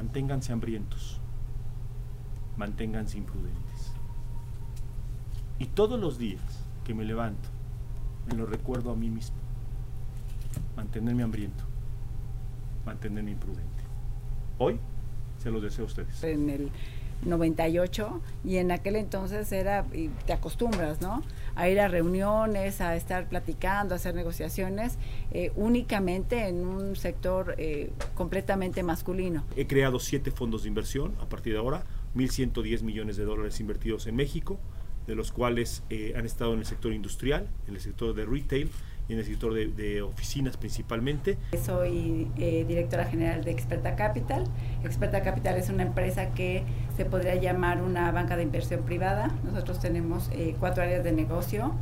manténganse hambrientos, manténganse imprudentes. Y todos los días que me levanto, me lo recuerdo a mí mismo. Mantenerme hambriento, mantenerme imprudente. Hoy se los deseo a ustedes. En el 98 y en aquel entonces era, y te acostumbras, ¿no? A ir a reuniones, a estar platicando, a hacer negociaciones, eh, únicamente en un sector eh, completamente masculino. He creado siete fondos de inversión a partir de ahora, 1.110 millones de dólares invertidos en México, de los cuales eh, han estado en el sector industrial, en el sector de retail, en el sector de, oficinas principalmente. Soy eh, directora general de Experta Capital. Experta Capital es una empresa que se podría llamar una banca de inversión privada. Nosotros tenemos eh, cuatro áreas de negocio.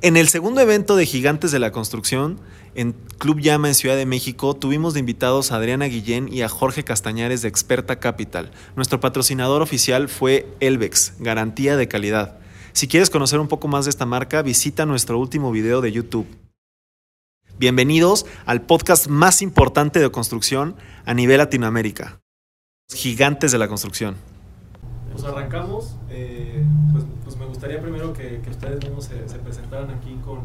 En el segundo evento de Gigantes de la Construcción, en Club Llama en Ciudad de México, tuvimos de invitados a Adriana Guillén y a Jorge Castañares de Experta Capital. Nuestro patrocinador oficial fue Elvex, garantía de calidad. Si quieres conocer un poco más de esta marca, visita nuestro último video de YouTube. Bienvenidos al podcast más importante de construcción a nivel Latinoamérica. Gigantes de la Construcción. Pues arrancamos. Eh, gustaría primero que, ustedes mismos se, se presentaran aquí con,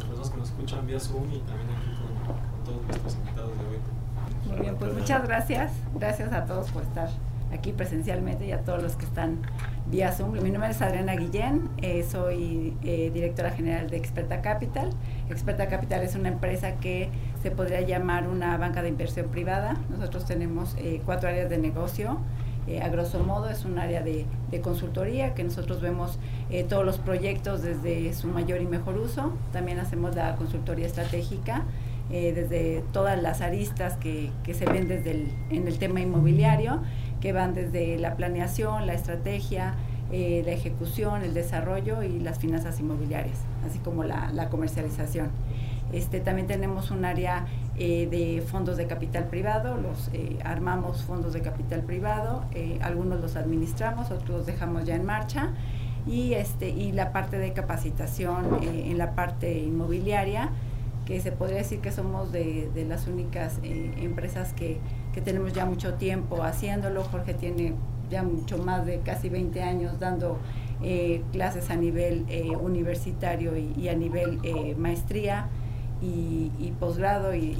que nos escuchan vía Zoom y también aquí con, todos nuestros invitados de hoy. Muy bien, pues muchas gracias. Gracias a todos por estar aquí presencialmente y a todos los que están vía Zoom. Mi nombre es Adriana Guillén, eh, soy eh, directora general de Experta Capital. Experta Capital es una empresa que se podría llamar una banca de inversión privada. Nosotros tenemos eh, cuatro áreas de negocio. Eh, a grosso modo es un área de, consultoría que nosotros vemos eh, todos los proyectos desde su mayor y mejor uso. También hacemos la consultoría estratégica eh, desde todas las aristas que, se ven desde en el tema inmobiliario, que van desde la planeación, la estrategia, la ejecución, el desarrollo y las finanzas inmobiliarias, así como la, la comercialización. Este, también tenemos un área eh, de fondos de capital privado, los eh, armamos fondos de capital privado, eh, algunos los administramos, otros los dejamos ya en marcha y este y la parte de capacitación en la parte inmobiliaria que se podría decir que somos de, las únicas empresas que, tenemos ya mucho tiempo haciéndolo. Jorge tiene ya mucho más de casi 20 años dando clases a nivel universitario y, a nivel maestría y, posgrado y,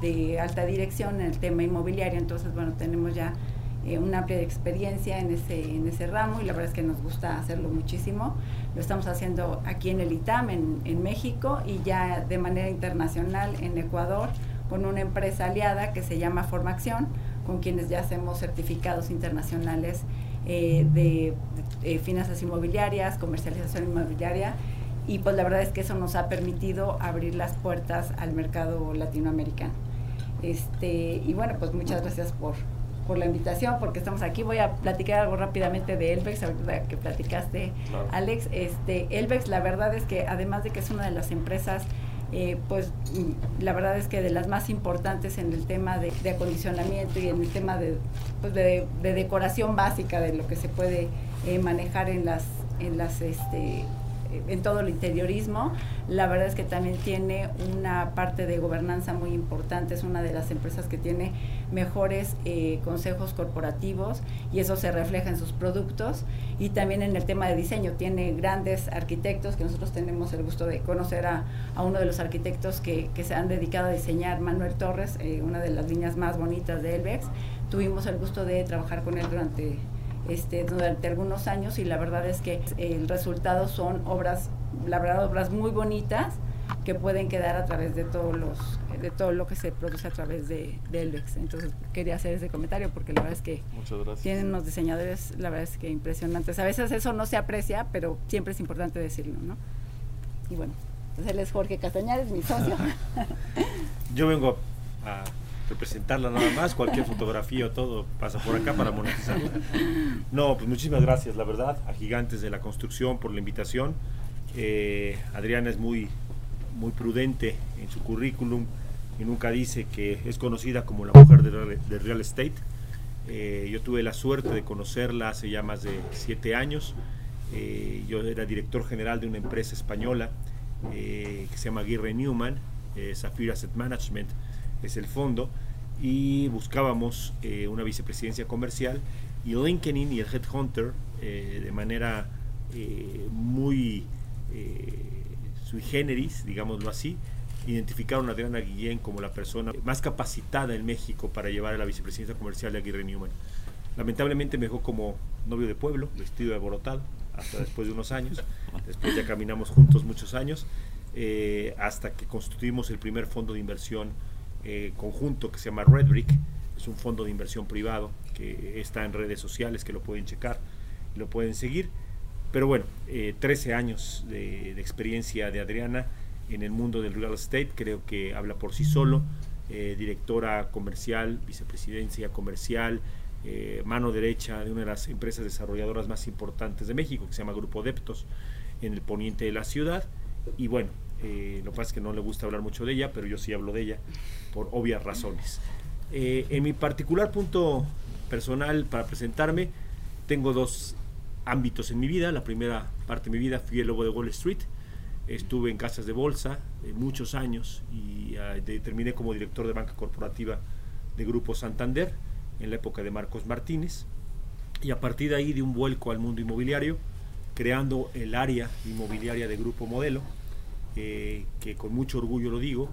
de, alta dirección en el tema inmobiliario. Entonces, bueno, tenemos ya eh, una amplia experiencia en ese, en ese ramo y la verdad es que nos gusta hacerlo muchísimo. Lo estamos haciendo aquí en el ITAM, en, en México, y ya de manera internacional en Ecuador con una empresa aliada que se llama Formación, con quienes ya hacemos certificados internacionales eh, de, de finanzas inmobiliarias, comercialización inmobiliaria y pues la verdad es que eso nos ha permitido abrir las puertas al mercado latinoamericano. Este, y bueno, pues muchas gracias por, por la invitación, porque estamos aquí. Voy a platicar algo rápidamente de Elvex, ahorita que platicaste, Alex. Este, Elvex, la verdad es que además de que es una de las empresas, eh, pues la verdad es que de las más importantes en el tema de, acondicionamiento y en el tema de, pues de, decoración básica de lo que se puede eh, manejar en las, en las este, en todo el interiorismo. La verdad es que también tiene una parte de gobernanza muy importante, es una de las empresas que tiene mejores eh, consejos corporativos y eso se refleja en sus productos y también en el tema de diseño. Tiene grandes arquitectos que nosotros tenemos el gusto de conocer a, uno de los arquitectos que, se han dedicado a diseñar, Manuel Torres, eh, una de las líneas más bonitas de Elvex. Tuvimos el gusto de trabajar con él durante este, durante algunos años y la verdad es que el resultado son obras, la verdad, obras muy bonitas que pueden quedar a través de todos los de todo lo que se produce a través de, de Elvex. Entonces quería hacer ese comentario porque la verdad es que tienen unos diseñadores, la verdad es que impresionantes. A veces eso no se aprecia, pero siempre es importante decirlo, ¿no? Y bueno, entonces él es Jorge Castañares, mi socio. Yo vengo a representarla nada más, cualquier fotografía o todo pasa por acá para monetizarla. No, pues muchísimas gracias, la verdad, a Gigantes de la Construcción por la invitación. Eh, Adriana es muy, muy prudente en su currículum y nunca dice que es conocida como la mujer de, real estate. Eh, yo tuve la suerte de conocerla hace ya más de siete años. Eh, yo era director general de una empresa española que se llama Aguirre Newman, Sapphire Asset Management es el fondo, y buscábamos una vicepresidencia comercial y LinkedIn y el Headhunter de manera muy sui generis, digámoslo así, identificaron a Adriana Guillén como la persona más capacitada en México para llevar a la vicepresidencia comercial de Aguirre Newman. Lamentablemente me dejó como novio de pueblo, vestido de borotado, hasta después de unos años. Después ya caminamos juntos muchos años, eh, hasta que constituimos el primer fondo de inversión eh, conjunto que se llama Redbrick. Es un fondo de inversión privado que está en redes sociales, que lo pueden checar, lo pueden seguir. Pero bueno, 13 eh, años de, de experiencia de Adriana en el mundo del real estate, creo que habla por sí solo, eh, directora comercial, vicepresidencia comercial, eh, mano derecha de una de las empresas desarrolladoras más importantes de México, que se llama Grupo Deptos, en el poniente de la ciudad. Y bueno, eh, lo que pasa es que no le gusta hablar mucho de ella, pero yo sí hablo de ella por obvias razones. en mi particular punto personal para presentarme, tengo dos ámbitos en mi vida. La primera parte de mi vida fui el lobo de Wall Street, Estuve en casas de bolsa eh, muchos años y ah, terminé como director de banca corporativa de Grupo Santander en la época de Marcos Martínez. Y a partir de ahí de un vuelco al mundo inmobiliario, creando el área inmobiliaria de Grupo Modelo, eh, que con mucho orgullo lo digo,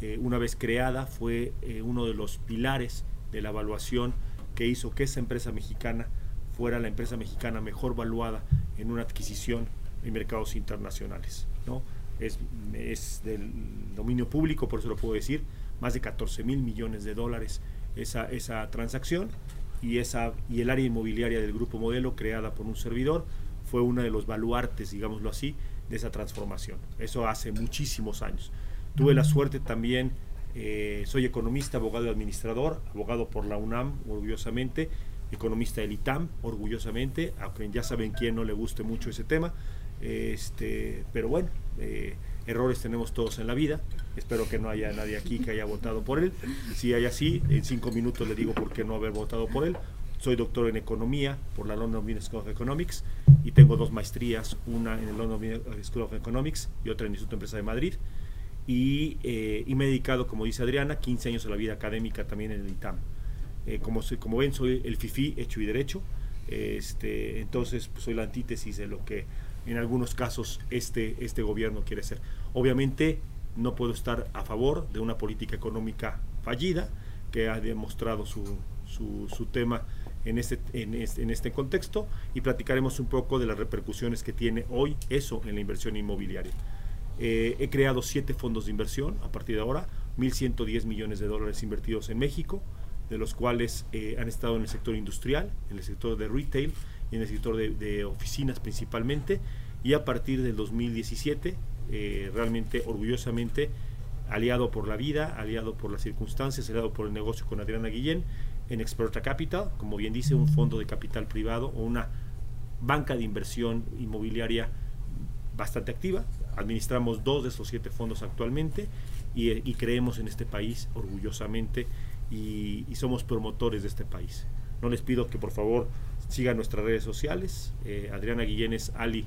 eh, una vez creada fue uno de los pilares de la evaluación que hizo que esa empresa mexicana fuera la empresa mexicana mejor valuada en una adquisición en mercados internacionales. ¿no? Es, es del dominio público, por eso lo puedo decir, más de 14 mil millones de dólares esa, esa transacción y, esa, y el área inmobiliaria del grupo modelo creada por un servidor fue uno de los baluartes, digámoslo así, de esa transformación. Eso hace muchísimos años. Tuve la suerte también, eh, soy economista, abogado y administrador, abogado por la UNAM, orgullosamente, economista del ITAM, orgullosamente, aunque ya saben quién no le guste mucho ese tema, este, pero bueno, eh, errores tenemos todos en la vida. Espero que no haya nadie aquí que haya votado por él. Si hay así, en cinco minutos le digo por qué no haber votado por él. Soy doctor en economía por la London Business School of Economics y tengo dos maestrías, una en el London Business School of Economics y otra en el Instituto de Empresa de Madrid. Y, eh, me he dedicado, como dice Adriana, 15 años a la vida académica también en el ITAM. Eh, como, como ven, soy el FIFI hecho y derecho. Este, entonces, pues, soy la antítesis de lo que en algunos casos este, este gobierno quiere ser. Obviamente no puedo estar a favor de una política económica fallida que ha demostrado su, su, tema en este, en, este, en este contexto y platicaremos un poco de las repercusiones que tiene hoy eso en la inversión inmobiliaria. Eh, he creado siete fondos de inversión a partir de ahora, 1.110 millones de dólares invertidos en México, de los cuales eh, han estado en el sector industrial, en el sector de retail en el sector de, oficinas principalmente, y a partir del 2017, eh, realmente orgullosamente, aliado por la vida, aliado por las circunstancias, aliado por el negocio con Adriana Guillén, en Experta Capital, como bien dice, un fondo de capital privado o una banca de inversión inmobiliaria bastante activa. Administramos dos de esos siete fondos actualmente y, creemos en este país orgullosamente y, somos promotores de este país. No les pido que por favor Sigan nuestras redes sociales. Eh, Adriana Guillén es Ali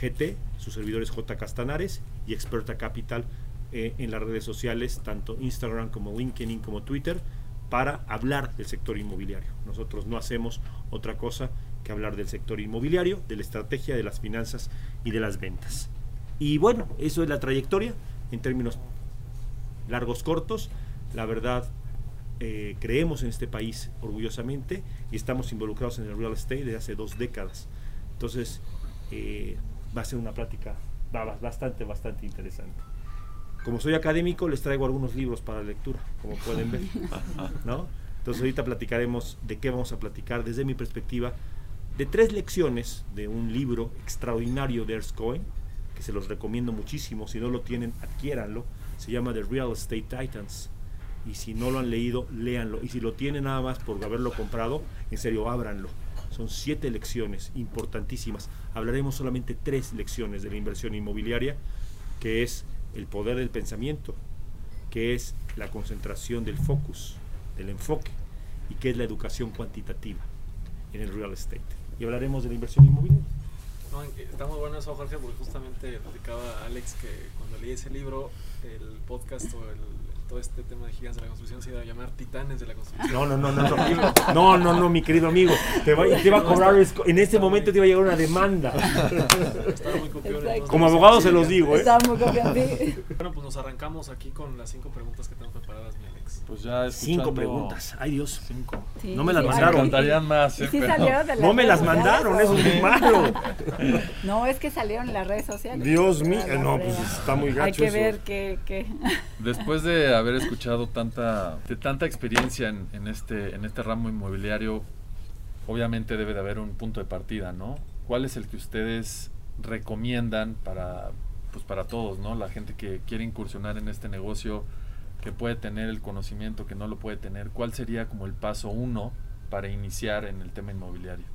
GT, sus servidores J Castanares y Experta Capital eh, en las redes sociales, tanto Instagram como LinkedIn como Twitter, para hablar del sector inmobiliario. Nosotros no hacemos otra cosa que hablar del sector inmobiliario, de la estrategia, de las finanzas y de las ventas. Y bueno, eso es la trayectoria en términos largos, cortos. La verdad, eh, creemos en este país orgullosamente y estamos involucrados en el real estate desde hace dos décadas. Entonces, eh, va a ser una plática bastante, bastante interesante. Como soy académico, les traigo algunos libros para lectura, como pueden ver. ¿no? Entonces, ahorita platicaremos de qué vamos a platicar desde mi perspectiva, de tres lecciones de un libro extraordinario de Cohen, que se los recomiendo muchísimo. Si no lo tienen, adquiéranlo. Se llama The Real Estate Titans y si no lo han leído, léanlo. Y si lo tienen nada más por haberlo comprado, en serio, ábranlo. Son siete lecciones importantísimas. Hablaremos solamente tres lecciones de la inversión inmobiliaria, que es el poder del pensamiento, que es la concentración del focus, del enfoque, y que es la educación cuantitativa en el real estate. Y hablaremos de la inversión inmobiliaria. No, está muy bueno eso, Jorge, porque justamente platicaba Alex que cuando leí ese libro, el podcast o el todo este tema de gigantes de la construcción se iba a llamar titanes de la construcción. No, no, no, no, no, no, no, no mi querido amigo, te va, te va a cobrar, en este momento te iba a llegar una demanda. Estaba muy copión, Como abogado se los digo, ¿eh? Estaba muy copión, sí. Bueno, pues nos arrancamos aquí con las cinco preguntas que tenemos preparadas, mi Alex. Pues ya Cinco preguntas, ay Dios. Cinco. Sí, No me las sí, mandaron. más, y ¿eh? sí Pero- salieron de las No me las mandaron, eso es muy malo. No, es que salieron en las redes sociales. Dios mío, no, pues está muy gacho Hay que ver que Después de haber escuchado tanta, de tanta experiencia en, en este, en este ramo inmobiliario, obviamente debe de haber un punto de partida, ¿no? ¿Cuál es el que ustedes recomiendan para, pues para todos, ¿no? La gente que quiere incursionar en este negocio, que puede tener el conocimiento, que no lo puede tener. ¿Cuál sería como el paso uno para iniciar en el tema inmobiliario?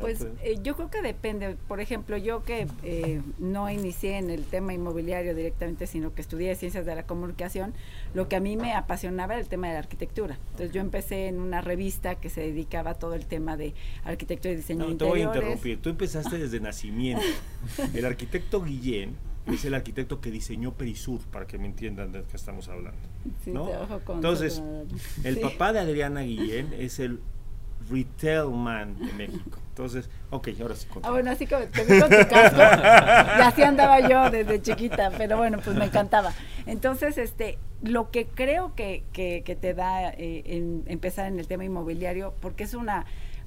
Pues eh, yo creo que depende. Por ejemplo, yo que eh, no inicié en el tema inmobiliario directamente, sino que estudié ciencias de la comunicación, lo que a mí me apasionaba era el tema de la arquitectura. Entonces yo empecé en una revista que se dedicaba a todo el tema de arquitectura y diseño No, de te voy a interiores. interrumpir. Tú empezaste desde nacimiento. El arquitecto Guillén es el arquitecto que diseñó Perisur, para que me entiendan de qué estamos hablando. Sí, ¿no? Entonces, El Sí. papá de Adriana Guillén es el retail man de México. Entonces, ok, ahora sí. Ah, bueno, así como te vi con tu casco. y así andaba yo desde chiquita, pero bueno, pues me encantaba. Entonces, este, lo que creo que, que, que te da eh, empezar en el tema inmobiliario, porque es una,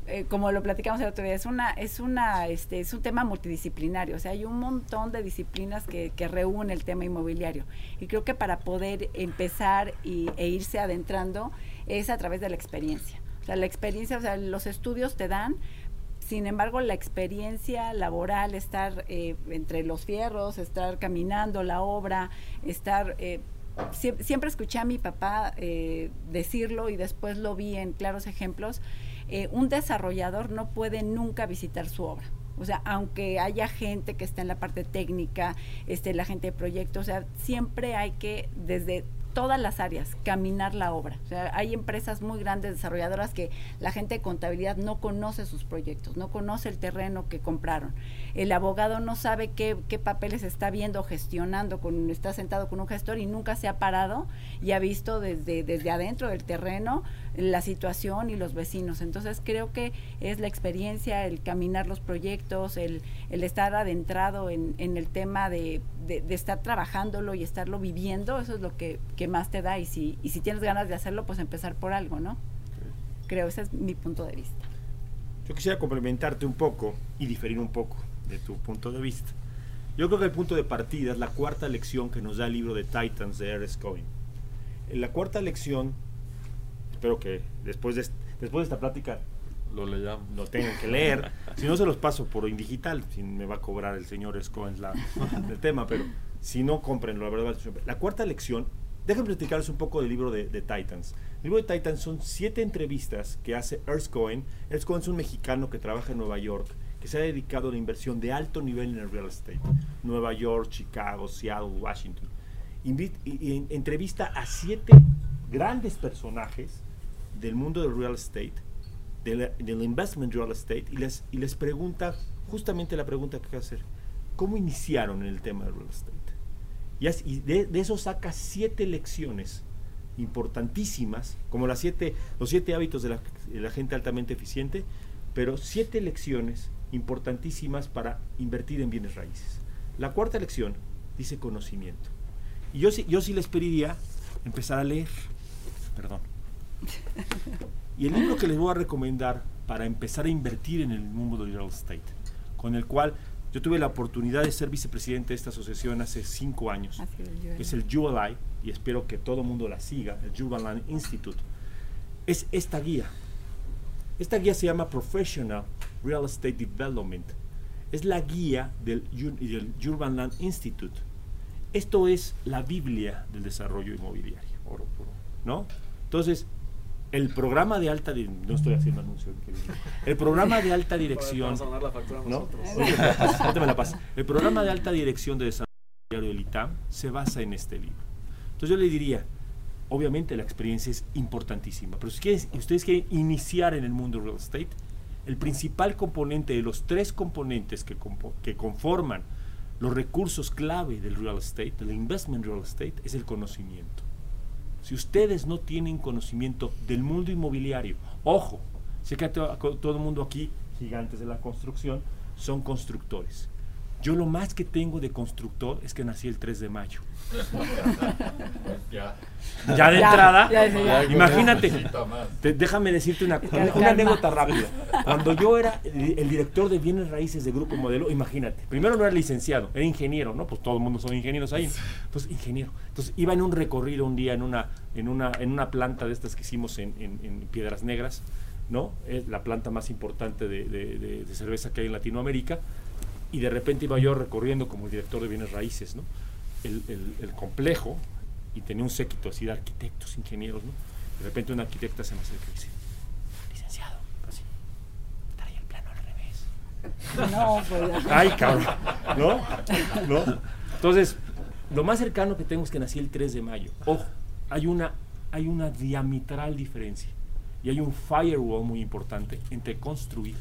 eh, como lo platicamos el otro día, es una, es una, este, es un tema multidisciplinario. O sea, hay un montón de disciplinas que, que reúne el tema inmobiliario. Y creo que para poder empezar y, e irse adentrando es a través de la experiencia. Sea, la experiencia, o sea, los estudios te dan, sin embargo, la experiencia laboral, estar eh, entre los fierros, estar caminando la obra, estar... eh, sie- siempre escuché a mi papá eh, decirlo y después lo vi en claros ejemplos. eh, un desarrollador no puede nunca visitar su obra. O sea, aunque haya gente que está en la parte técnica, este, la gente de proyectos, o sea, siempre hay que, desde todas las áreas, caminar la obra. O sea, hay empresas muy grandes desarrolladoras que la gente de contabilidad no conoce sus proyectos, no conoce el terreno que compraron. El abogado no sabe qué, qué papeles está viendo, gestionando, con, está sentado con un gestor y nunca se ha parado y ha visto desde, desde adentro del terreno la situación y los vecinos. Entonces creo que es la experiencia, el caminar los proyectos, el, el estar adentrado en, en el tema de, de- de estar trabajándolo y estarlo viviendo, eso es lo que, que más te da y si, y si tienes ganas de hacerlo, pues empezar por algo, ¿no? Creo, ese es mi punto de vista. Yo quisiera complementarte un poco y diferir un poco de tu punto de vista. Yo creo que el punto de partida es la cuarta lección que nos da el libro de Titans de Ernest Cohen. En la cuarta lección, espero que después de, después de esta plática Lo leyamos. lo tengan que leer. Si no, se los paso por indigital, si me va a cobrar el señor Scoen la, el tema, pero si no, cómprenlo, la verdad. La cuarta lección, déjenme platicarles un poco del libro de, de Titans. El libro de Titans son siete entrevistas que hace. Ernst Cohen es un mexicano que trabaja en Nueva York, que se ha dedicado a la inversión de alto nivel en el real estate. Nueva York, Chicago, Seattle, Washington. Invi- y- y entrevista a siete grandes personajes del mundo del real estate del, del investment real estate y les, y les pregunta justamente la pregunta que que hacer. ¿Cómo iniciaron en el tema del real estate? Y, y de, de eso saca siete lecciones importantísimas, como las siete, los siete hábitos de la, de la gente altamente eficiente, pero siete lecciones importantísimas para invertir en bienes raíces. La cuarta lección dice conocimiento. Y yo, yo sí les pediría empezar a leer. Perdón. Y el libro que les voy a recomendar para empezar a invertir en el mundo del real estate, con el cual yo tuve la oportunidad de ser vicepresidente de esta asociación hace cinco años, Así es, el ULI, y espero que todo el mundo la siga, el Urban Institute, es esta guía. Esta guía se llama Professional Real Estate Development. Es la guía del, del Urban Land Institute. Esto es la Biblia del desarrollo inmobiliario. Oro puro. ¿no? Entonces, el programa de alta no estoy haciendo anuncio, el programa de alta dirección, ¿no? El programa de alta dirección de desarrollo del ITAM se basa en este libro. Entonces yo le diría, obviamente la experiencia es importantísima, pero si ustedes quieren iniciar en el mundo real estate, el principal componente de los tres componentes que, que conforman los recursos clave del real estate, del investment real estate, es el conocimiento. Si ustedes no tienen conocimiento del mundo inmobiliario, ojo, sé que todo el mundo aquí, gigantes de la construcción, son constructores. Yo lo más que tengo de constructor es que nací el 3 de mayo. ya. ya. de entrada, imagínate, déjame decirte una, una, anécdota rápida. Cuando yo era el, director de bienes raíces de Grupo Modelo, imagínate, primero no era licenciado, era ingeniero, ¿no? Pues todo el mundo son ingenieros ahí. Entonces, ingeniero. Entonces, iba en un recorrido un día en una, en una, en una planta de estas que hicimos en, en, Piedras Negras, ¿no? Es la planta más importante de, de cerveza que hay en Latinoamérica y de repente iba yo recorriendo como director de bienes raíces, ¿no? El, el, complejo y tenía un séquito así de arquitectos, ingenieros, ¿no? De repente una arquitecta se me acerca y dice, licenciado, así, trae el plano al revés. No, pues. Ay, cabrón, ¿no? ¿no? Entonces, lo más cercano que tengo es que nací el 3 de mayo. Ojo, hay una, hay una diametral diferencia y hay un firewall muy importante entre construir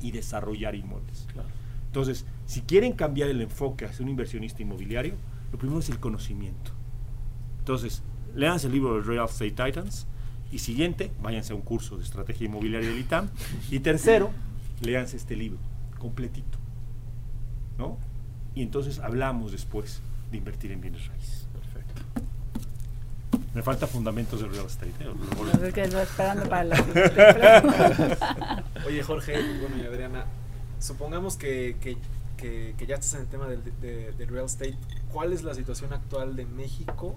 y desarrollar inmuebles. Claro. Entonces, si quieren cambiar el enfoque hacia un inversionista inmobiliario, lo primero es el conocimiento. Entonces, leanse el libro de Real Estate Titans. Y siguiente, váyanse a un curso de estrategia inmobiliaria del ITAM. Y tercero, léanse este libro, completito. ¿No? Y entonces hablamos después de invertir en bienes raíces. Perfecto. Me falta fundamentos de real estate. ¿eh? esperando para la Oye, Jorge, bueno, y Adriana, supongamos que, que, que, ya estás en el tema del, real estate, ¿cuál es la situación actual de México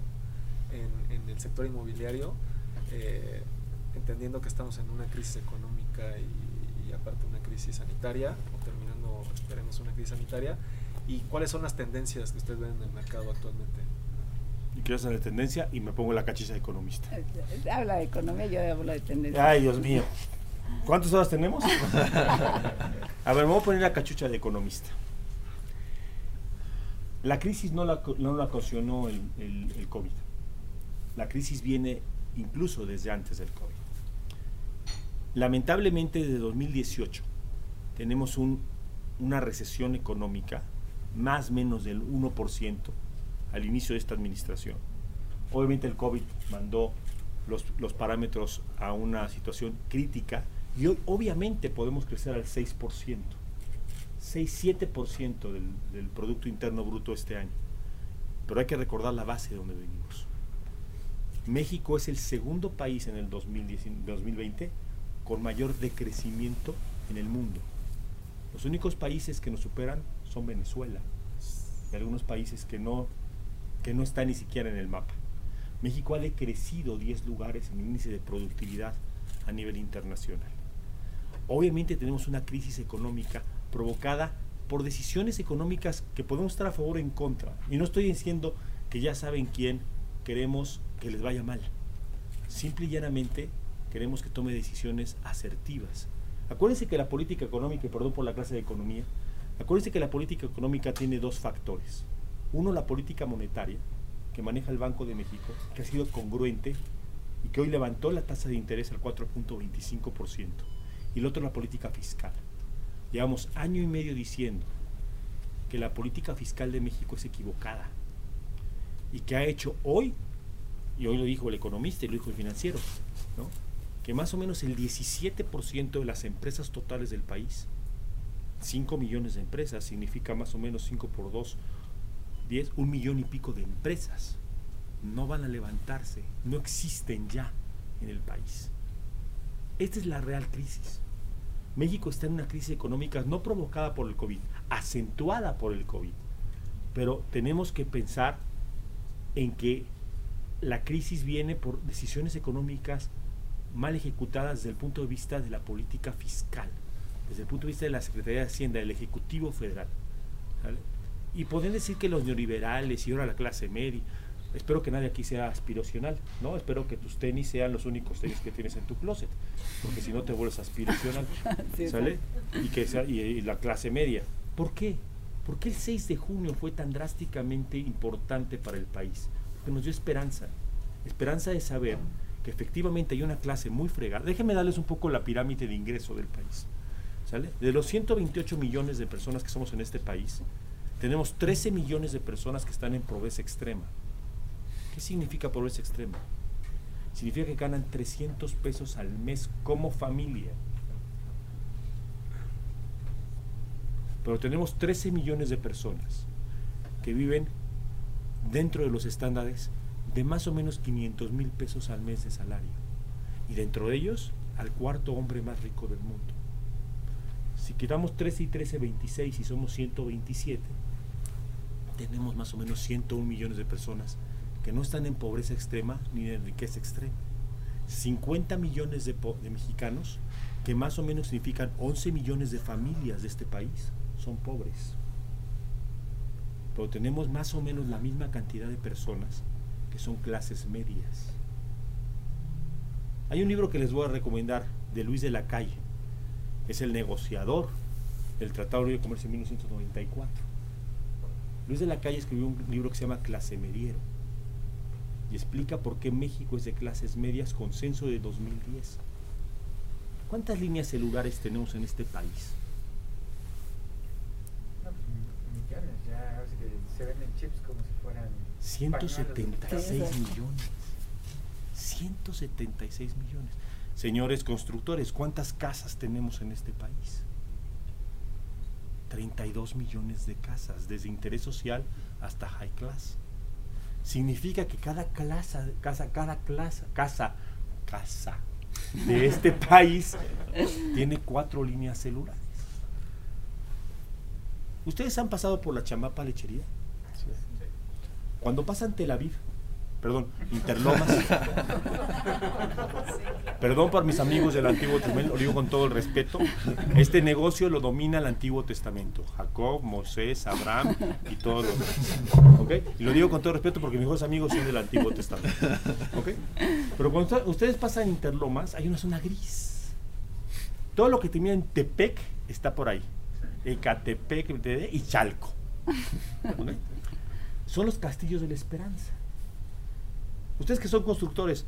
en, en el sector inmobiliario? Eh, entendiendo que estamos en una crisis económica y, y, aparte una crisis sanitaria, o terminando, esperemos, una crisis sanitaria, ¿y cuáles son las tendencias que ustedes ven en el mercado actualmente? y quiero hacer de tendencia y me pongo la cachiza de economista. Eh, eh, habla de economía, yo hablo de tendencia. Ay, Dios mío. ¿Cuántas horas tenemos? a ver, me voy a poner la cachucha de economista. La crisis no la, no la ocasionó el, el, COVID. La crisis viene incluso desde antes del COVID. Lamentablemente desde 2018 tenemos un, una recesión económica más o menos del 1% al inicio de esta administración. Obviamente el COVID mandó los, los parámetros a una situación crítica y hoy obviamente podemos crecer al 6%, 6-7% del, del Producto Interno Bruto este año. Pero hay que recordar la base de donde venimos. México es el segundo país en el 2020 con mayor decrecimiento en el mundo. Los únicos países que nos superan son Venezuela y algunos países que no, que no están ni siquiera en el mapa. México ha decrecido 10 lugares en el índice de productividad a nivel internacional. Obviamente tenemos una crisis económica provocada por decisiones económicas que podemos estar a favor o en contra. Y no estoy diciendo que ya saben quién queremos que les vaya mal. Simple y llanamente queremos que tome decisiones asertivas. Acuérdense que la política económica, perdón por la clase de economía, acuérdense que la política económica tiene dos factores. Uno, la política monetaria, que maneja el Banco de México, que ha sido congruente y que hoy levantó la tasa de interés al 4.25% y el otro la política fiscal. Llevamos año y medio diciendo que la política fiscal de México es equivocada y que ha hecho hoy, y hoy lo dijo el economista y lo dijo el financiero, que más o menos el 17% de las empresas totales del país, 5 millones de empresas, significa más o menos 5 por 2, 10, un millón y pico de empresas, no van a levantarse, no existen ya en el país. Esta es la real crisis. México está en una crisis económica no provocada por el COVID, acentuada por el COVID. Pero tenemos que pensar en que la crisis viene por decisiones económicas mal ejecutadas desde el punto de vista de la política fiscal, desde el punto de vista de la Secretaría de Hacienda, del Ejecutivo Federal. Y pueden decir que los neoliberales y ahora la clase media, Espero que nadie aquí sea aspiracional, ¿no? Espero que tus tenis sean los únicos tenis que tienes en tu closet, porque si no te vuelves aspiracional, ¿sale? Y que sea, y, la clase media. ¿Por qué? ¿Por qué el 6 de junio fue tan drásticamente importante para el país? Porque nos dio esperanza. Esperanza de saber que efectivamente hay una clase muy fregada. Déjenme darles un poco la pirámide de ingreso del país. ¿Sale? De los 128 millones de personas que somos en este país, tenemos 13 millones de personas que están en pobreza extrema. ¿Qué significa pobreza extrema? Significa que ganan 300 pesos al mes como familia. Pero tenemos 13 millones de personas que viven dentro de los estándares de más o menos 500 mil pesos al mes de salario. Y dentro de ellos, al cuarto hombre más rico del mundo. Si quitamos 13 y 13, 26 y somos 127, tenemos más o menos 101 millones de personas que no están en pobreza extrema ni en riqueza extrema. 50 millones de, mexicanos, que más o menos significan 11 millones de familias de este país, son pobres. Pero tenemos más o menos la misma cantidad de personas que son clases medias. Hay un libro que les voy a recomendar de Luis de la Calle. Es el negociador del Tratado de Comercio en 1994. Luis de la Calle escribió un libro que se llama Clase Mediero y explica por qué México es de clases medias con censo de 2010. ¿Cuántas líneas celulares tenemos en este país? millones, ya se venden chips como si fueran 176 millones. 176 millones. Señores constructores, ¿cuántas casas tenemos en este país? 32 millones de casas, desde interés social hasta high class. Significa que cada clase, casa, cada clase, casa, casa de este país tiene cuatro líneas celulares. ¿Ustedes han pasado por la chamapa lechería? Cuando pasan Tel Aviv, perdón, Interlomas, perdón por mis amigos del Antiguo Testamento, lo digo con todo el respeto, este negocio lo domina el Antiguo Testamento, Jacob, Moisés, Abraham y todos los demás. ¿Ok? Y lo digo con todo respeto porque mis mejores amigos son del Antiguo Testamento. ¿Ok? Pero cuando ustedes pasan Interlomas, hay una zona gris. Todo lo que termina en Tepec está por ahí. Ecatepec y Chalco. Son los castillos de la esperanza. Ustedes que son constructores,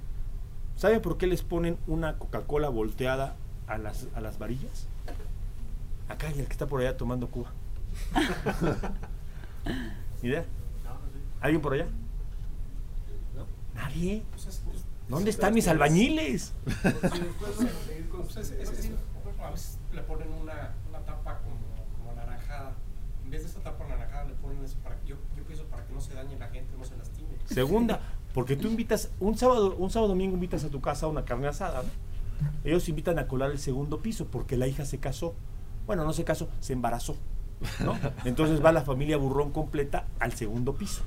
¿saben por qué les ponen una Coca-Cola volteada a las, a las varillas? Acá hay el que está por allá tomando Cuba. ¿Idea? ¿Alguien por allá? ¿Nadie? ¿Dónde están mis albañiles? le ponen una, una tapa como, como anaranjada. En vez de esta tapa anaranjada le ponen eso para que yo, yo pienso para que no se dañe la gente, no se lastime. Segunda, porque tú invitas, un sábado, un sábado domingo invitas a tu casa a una carne asada, ¿no? Ellos invitan a colar el segundo piso porque la hija se casó. Bueno, no se casó, se embarazó. ¿no? Entonces va la familia burrón completa al segundo piso.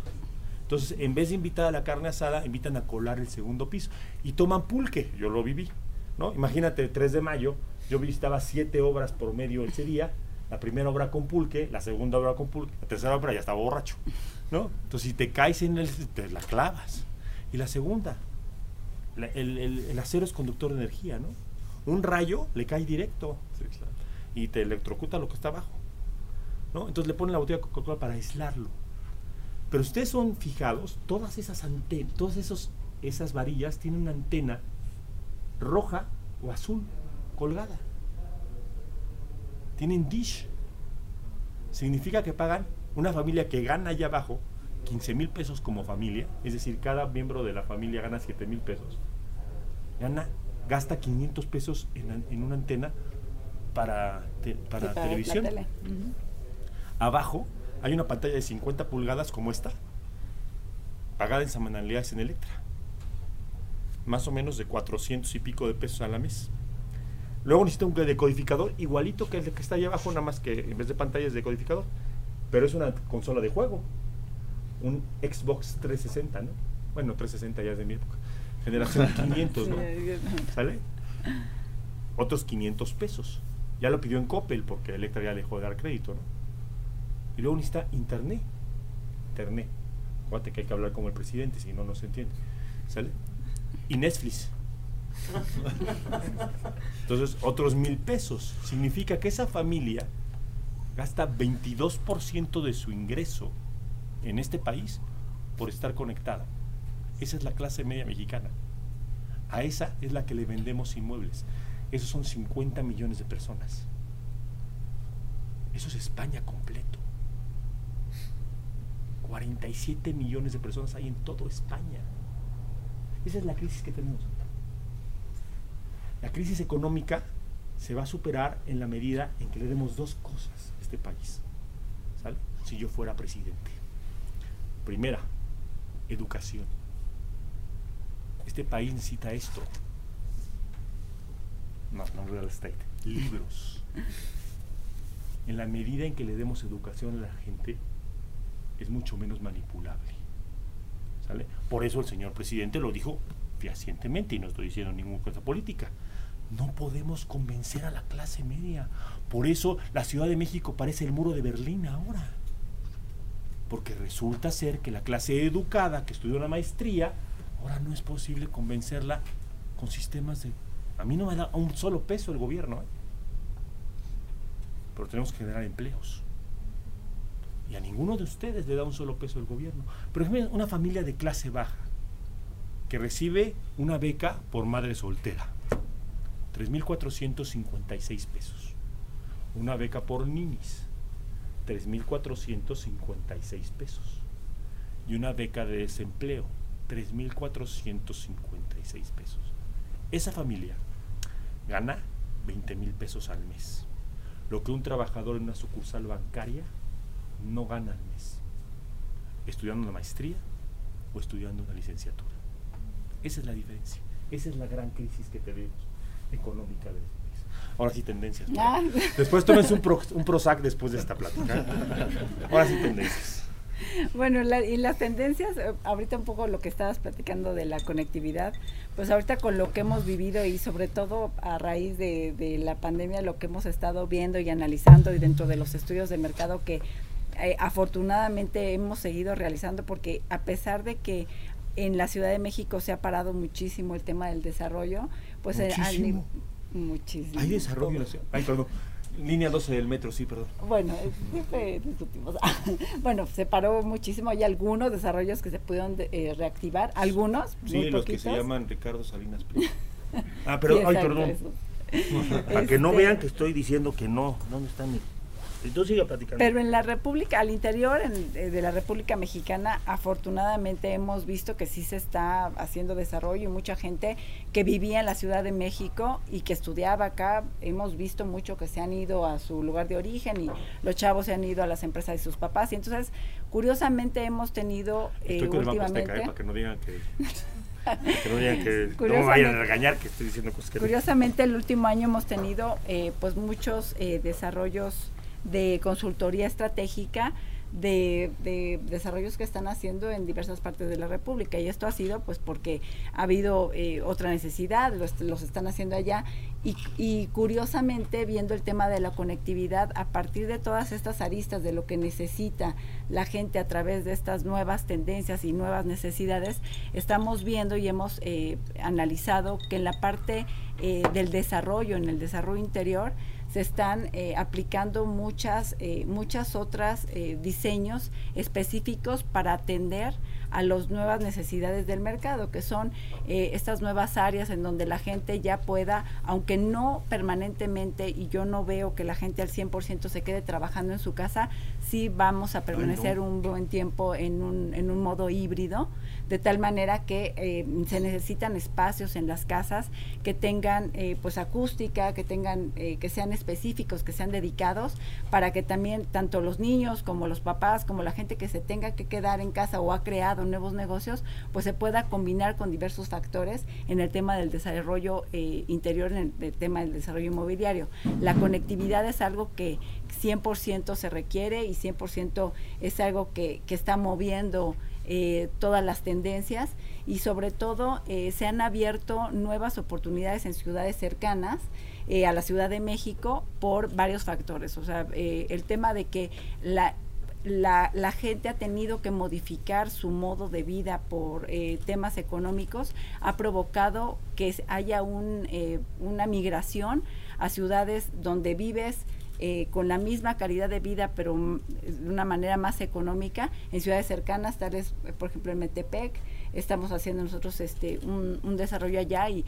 Entonces, en vez de invitar a la carne asada, invitan a colar el segundo piso. Y toman pulque, yo lo viví. ¿no? Imagínate, el 3 de mayo, yo visitaba siete obras por medio ese día. La primera obra con pulque, la segunda obra con pulque, la tercera obra ya estaba borracho. ¿no? Entonces, si te caes en el, te la clavas. Y la segunda, la- el, el- el acero es conductor de energía, ¿no? Un rayo le cae directo y te electrocuta lo que está abajo, ¿no? Entonces le ponen la botella de Coca-Cola para aislarlo. Pero ustedes son fijados, todas esas antenas, todas esos, esas varillas tienen una antena roja o azul colgada. Tienen dish. Significa que pagan una familia que gana allá abajo 15 mil pesos como familia, es decir, cada miembro de la familia gana 7 mil pesos. Gana, gasta 500 pesos en, en una antena para, te- para Sí, televisión. tele. Abajo hay una pantalla de 50 pulgadas como esta, pagada en semanalidades en Electra. Más o menos de 400 y pico de pesos a la mes. Luego necesita un decodificador igualito que el que está ahí abajo, nada más que en vez de pantalla es decodificador. Pero es una consola de juego. Un Xbox 360, ¿no? Bueno, 360 ya es de mi época. Generación 500, ¿no? ¿Sale? Otros 500 pesos. Ya lo pidió en Coppel porque Electra ya le dejó de dar crédito, ¿no? Y luego necesita internet. Internet. Acuérdate que hay que hablar como el presidente, si no, no se entiende. ¿Sale? Y Netflix. Entonces, otros mil pesos. Significa que esa familia gasta 22% de su ingreso en este país por estar conectada. Esa es la clase media mexicana. A esa es la que le vendemos inmuebles. Esos son 50 millones de personas. Eso es España completo. 47 millones de personas hay en toda España. Esa es la crisis que tenemos. La crisis económica se va a superar en la medida en que le demos dos cosas a este país. ¿Sale? Si yo fuera presidente. Primera, educación. Este país necesita esto. No, no real estate. Libros. En la medida en que le demos educación a la gente, es mucho menos manipulable. ¿Sale? Por eso el señor presidente lo dijo fehacientemente y no estoy diciendo ninguna cosa política. No podemos convencer a la clase media. Por eso la Ciudad de México parece el muro de Berlín ahora. Porque resulta ser que la clase educada que estudió la maestría, ahora no es posible convencerla con sistemas de... A mí no me da un solo peso el gobierno. ¿eh? Pero tenemos que generar empleos. Y a ninguno de ustedes le da un solo peso el gobierno. Por ejemplo, una familia de clase baja que recibe una beca por madre soltera 3.456 pesos. Una beca por ninis, 3.456 pesos. Y una beca de desempleo, 3.456 pesos. Esa familia gana 20 mil pesos al mes. Lo que un trabajador en una sucursal bancaria no gana al mes. Estudiando una maestría o estudiando una licenciatura. Esa es la diferencia. Esa es la gran crisis que tenemos económica este. Ahora sí, tendencias. Ah. Después tómense un, pro, un Prozac después de esta plática. Ahora sí, tendencias. Bueno, la- y las tendencias, eh, ahorita un poco lo que estabas platicando de la conectividad, pues ahorita con lo que hemos vivido y sobre todo a raíz de, de la pandemia, lo que hemos estado viendo y analizando y dentro de los estudios de mercado que eh, afortunadamente hemos seguido realizando, porque a pesar de que en la Ciudad de México se ha parado muchísimo el tema del desarrollo, pues eh, al Muchísimo. ni- muchísimo. Hay desarrollo en la ciudad. Ay, perdón. Línea 12 del metro, sí, perdón. Bueno, siempre discutimos. bueno, se paró muchísimo. Hay algunos desarrollos que se pudieron de- eh, reactivar, algunos, Sí, muy los que se poquitos. llaman Ricardo Salinas Pliego. Ah, Sí, pero, ay, exacto, perdón. Para que no Este, vean que estoy diciendo que no. ¿Dónde está mi...? Entonces siga platicando. Pero en la República, al interior en- eh, de la República Mexicana, afortunadamente hemos visto que sí se está haciendo desarrollo y mucha gente que vivía en la Ciudad de México y que estudiaba acá, hemos visto mucho que se han ido a su lugar de origen y los chavos se han ido a las empresas de sus papás. Y entonces, curiosamente, hemos tenido eh, Estoy con el Banco Azteca. ¿eh? para que no digan que... que no digan que... No me Curiosamente- vayan a regañar que estoy diciendo cosas que no. Curiosamente, el último año hemos tenido eh, pues muchos eh, desarrollos de consultoría estratégica de, de desarrollos que están haciendo en diversas partes de la República. Y esto ha sido pues porque ha habido eh, otra necesidad, los, los están haciendo allá. Y, y curiosamente viendo el tema de la conectividad a partir de todas estas aristas de lo que necesita la gente a través de estas nuevas tendencias y nuevas necesidades, estamos viendo y hemos eh, analizado que en la parte eh, del desarrollo, en el desarrollo interior, se están eh, aplicando muchas, eh, muchas otras eh, diseños específicos para atender a las nuevas necesidades del mercado, que son eh, estas nuevas áreas en donde la gente ya pueda, aunque no permanentemente, y yo no veo que la gente al 100% se quede trabajando en su casa, sí vamos a permanecer un buen tiempo en un, en un modo híbrido, de tal manera que eh, se necesitan espacios en las casas que tengan eh, pues acústica, que tengan, eh, que sean específicos, que sean dedicados, para que también tanto los niños como los papás, como la gente que se tenga que quedar en casa o ha creado nuevos negocios, pues se pueda combinar con diversos factores en el tema del desarrollo interior, en el, el tema del desarrollo inmobiliario. La conectividad es algo que 100% se requiere y 100% es algo que, que está moviendo eh, todas las tendencias y sobre todo eh, se han abierto nuevas oportunidades en ciudades cercanas eh, a la Ciudad de México por varios factores. O sea, eh, el tema de que la, la, la, gente ha tenido que modificar su modo de vida por eh, temas económicos, ha provocado que haya un, eh, una migración a ciudades donde vives eh, con la misma calidad de vida, pero de una manera más económica, en ciudades cercanas, tales, por ejemplo, en Metepec, estamos haciendo nosotros este un, un desarrollo allá y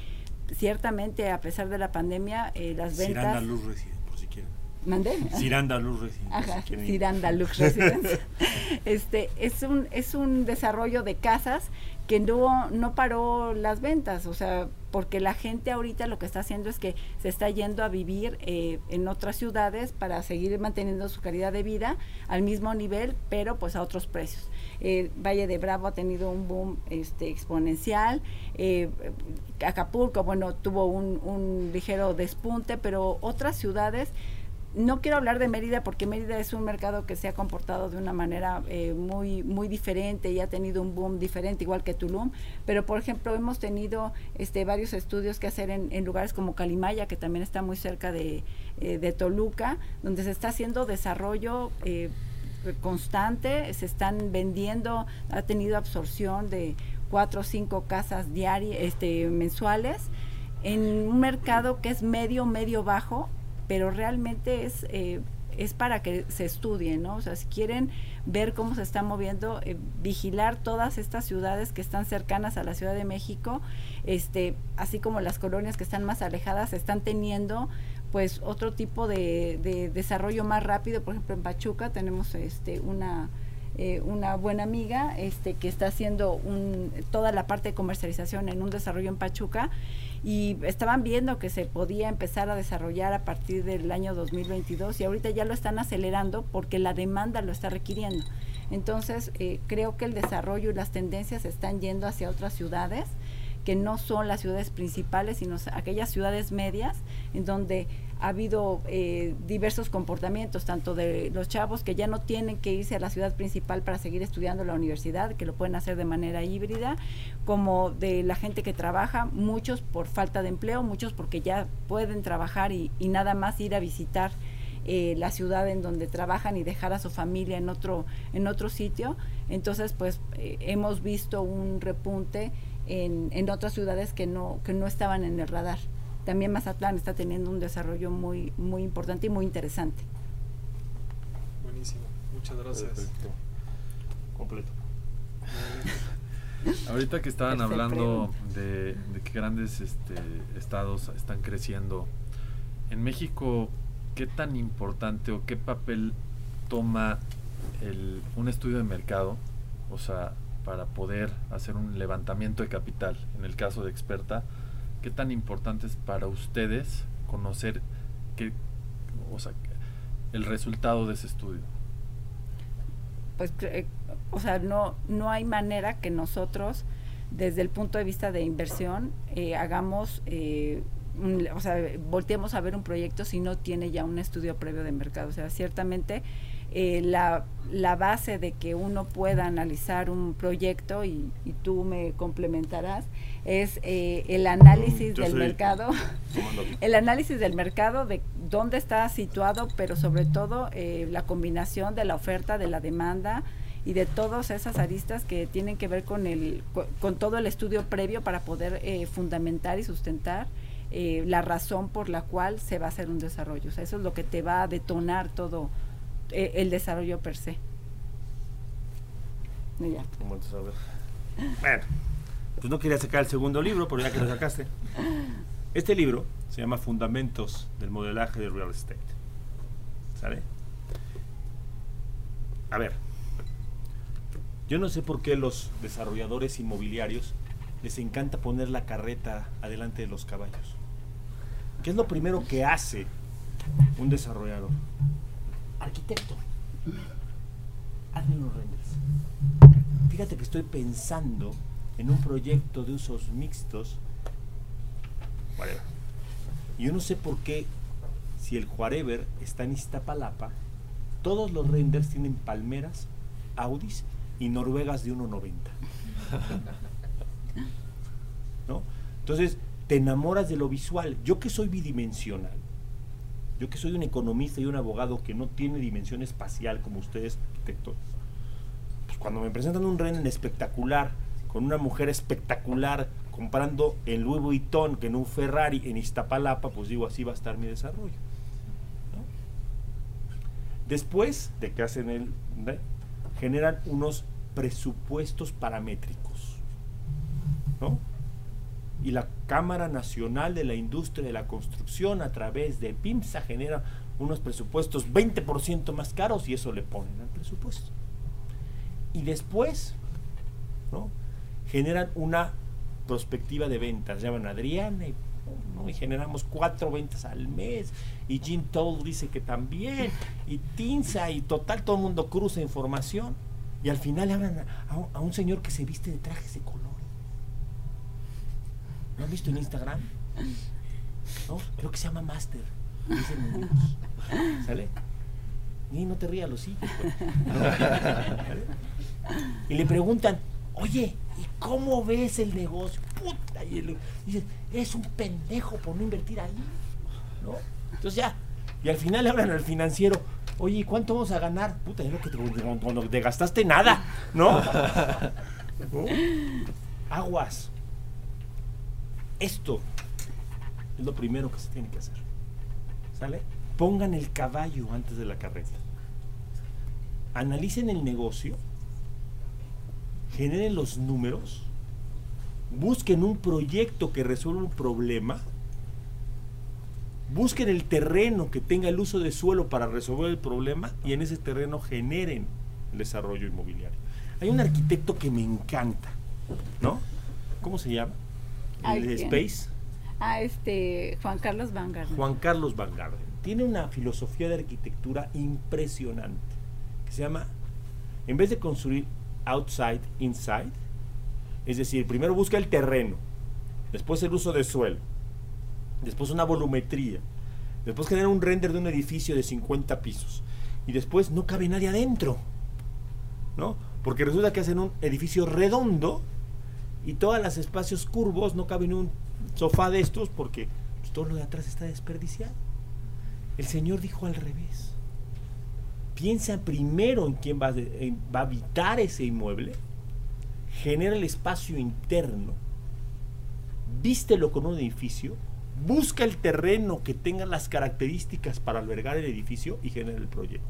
ciertamente a pesar de la pandemia, eh, las ventas... Luz reside, por si quieren. ¿Mandé? Ciranda Luz Residencia. Ajá, si. Ciranda Lux Residencia. este, es un, es un desarrollo de casas que no, no paró las ventas, o sea, porque la gente ahorita lo que está haciendo es que se está yendo a vivir eh, en otras ciudades para seguir manteniendo su calidad de vida al mismo nivel, pero pues a otros precios. Eh, Valle de Bravo ha tenido un boom este, exponencial, eh, Acapulco, bueno, tuvo un, un ligero despunte, pero otras ciudades no quiero hablar de Mérida porque Mérida es un mercado que se ha comportado de una manera eh, muy muy diferente y ha tenido un boom diferente igual que Tulum. Pero por ejemplo hemos tenido este varios estudios que hacer en, lugares como Calimaya que también está muy cerca de, eh, de Toluca donde se está haciendo desarrollo eh, constante se están vendiendo ha tenido absorción de cuatro o cinco casas diarias este mensuales en un mercado que es medio medio bajo pero realmente es, eh, es para que se estudie, ¿no? O sea, si quieren ver cómo se está moviendo, eh, vigilar todas estas ciudades que están cercanas a la Ciudad de México, este, así como las colonias que están más alejadas, están teniendo pues otro tipo de, de desarrollo más rápido, por ejemplo en Pachuca tenemos este una eh, una buena amiga este que está haciendo un, toda la parte de comercialización en un desarrollo en Pachuca y estaban viendo que se podía empezar a desarrollar a partir del año 2022 y ahorita ya lo están acelerando porque la demanda lo está requiriendo. Entonces, eh, creo que el desarrollo y las tendencias están yendo hacia otras ciudades que no son las ciudades principales, sino aquellas ciudades medias en donde ha habido eh, diversos comportamientos, tanto de los chavos que ya no tienen que irse a la ciudad principal para seguir estudiando la universidad, que lo pueden hacer de manera híbrida, como de la gente que trabaja, muchos por falta de empleo, muchos porque ya pueden trabajar y, y nada más ir a visitar eh, la ciudad en donde trabajan y dejar a su familia en otro, en otro sitio. Entonces, pues eh, hemos visto un repunte en, en otras ciudades que no, que no estaban en el radar también Mazatlán está teniendo un desarrollo muy, muy importante y muy interesante. Buenísimo, muchas gracias. Perfecto. Completo. Ahorita que estaban hablando de, de que grandes este, estados están creciendo, en México, ¿qué tan importante o qué papel toma el, un estudio de mercado? O sea, para poder hacer un levantamiento de capital, en el caso de experta, ¿qué tan importante es para ustedes conocer qué, o sea, el resultado de ese estudio? Pues, eh, o sea, no, no hay manera que nosotros, desde el punto de vista de inversión, eh, hagamos, eh, o sea, volteemos a ver un proyecto si no tiene ya un estudio previo de mercado. O sea, ciertamente eh, la, la base de que uno pueda analizar un proyecto, y, y tú me complementarás, es eh, el análisis yo del mercado. El análisis del mercado, de dónde está situado, pero sobre todo eh, la combinación de la oferta, de la demanda y de todas esas aristas que tienen que ver con, el, co- con todo el estudio previo para poder eh, fundamentar y sustentar eh, la razón por la cual se va a hacer un desarrollo. O sea, eso es lo que te va a detonar todo eh, el desarrollo per se. Bueno, pues no quería sacar el segundo libro, pero ya que lo sacaste. Este libro se llama Fundamentos del Modelaje de Real Estate. ¿Sale? A ver, yo no sé por qué los desarrolladores inmobiliarios les encanta poner la carreta adelante de los caballos. ¿Qué es lo primero que hace un desarrollador? Arquitecto, hazme unos renders. Fíjate que estoy pensando en un proyecto de usos mixtos. Whatever. Y yo no sé por qué, si el Whatever está en Iztapalapa, todos los renders tienen palmeras, Audis y Noruegas de 1.90. ¿No? Entonces, te enamoras de lo visual. Yo que soy bidimensional, yo que soy un economista y un abogado que no tiene dimensión espacial como ustedes, arquitectos, pues cuando me presentan un render espectacular, con una mujer espectacular, comprando en Louis Vuitton que en un Ferrari en Iztapalapa, pues digo, así va a estar mi desarrollo. Después de que hacen el generan unos presupuestos paramétricos. ¿no? Y la Cámara Nacional de la Industria de la Construcción, a través de PIMSA, genera unos presupuestos 20% más caros y eso le ponen al presupuesto. Y después, ¿no? Generan una perspectiva de ventas. Llaman a Adriana y, ¿no? y generamos cuatro ventas al mes. Y Jim Toll dice que también. Y Tinza y total, todo el mundo cruza información. Y al final hablan a, a un- señor que se viste de trajes de colores. ¿Lo han visto en Instagram? ¿No? Creo que se llama Master. Dicen. ¿Sale? Ni no te rías los hijos. Y le preguntan, oye, ¿y cómo ves el negocio? Puta, y él dice, es un pendejo por no invertir ahí. ¿No? Entonces ya, y al final le hablan al financiero, oye, ¿y cuánto vamos a ganar? Puta, es lo que te, no te gastaste nada, ¿no? ¿No? Aguas. Esto es lo primero que se tiene que hacer. ¿Sale? Pongan el caballo antes de la carreta. Analicen el negocio, generen los números, busquen un proyecto que resuelva un problema, busquen el terreno que tenga el uso de suelo para resolver el problema y en ese terreno generen el desarrollo inmobiliario. Hay un arquitecto que me encanta, ¿no? ¿Cómo se llama? Ay, El. Space. Ah, este, Juan Carlos Vanguard. Juan Carlos Van Garden. Tiene una filosofía de arquitectura impresionante que se llama, en vez de construir outside, inside, es decir, primero busca el terreno, después el uso de suelo, después una volumetría, después genera un render de un edificio de 50 pisos y después no cabe nadie adentro, ¿no? Porque resulta que hacen un edificio redondo y todos los espacios curvos no caben un sofá de estos porque pues, todo lo de atrás está desperdiciado. El Señor dijo al revés. Piensa primero en quién va en- va a habitar ese inmueble, genera el espacio interno, vístelo con un edificio, busca el terreno que tenga las características para albergar el edificio y genera el proyecto.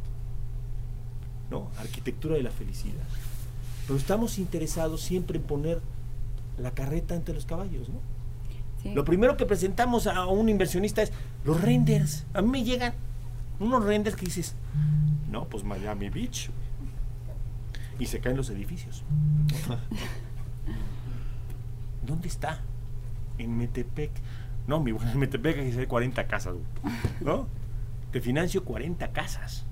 ¿No? Arquitectura de la felicidad. Pero estamos interesados siempre en poner la carreta entre los caballos, ¿no? Sí. Lo primero que presentamos a un inversionista es los renders. A mí me llegan unos renders que dices, no, pues Miami Beach. Y se caen los edificios. ¿Dónde está? En Metepec. No, mi en Metepec hay que hacer 40 casas, ¿no? Te financio 40 casas.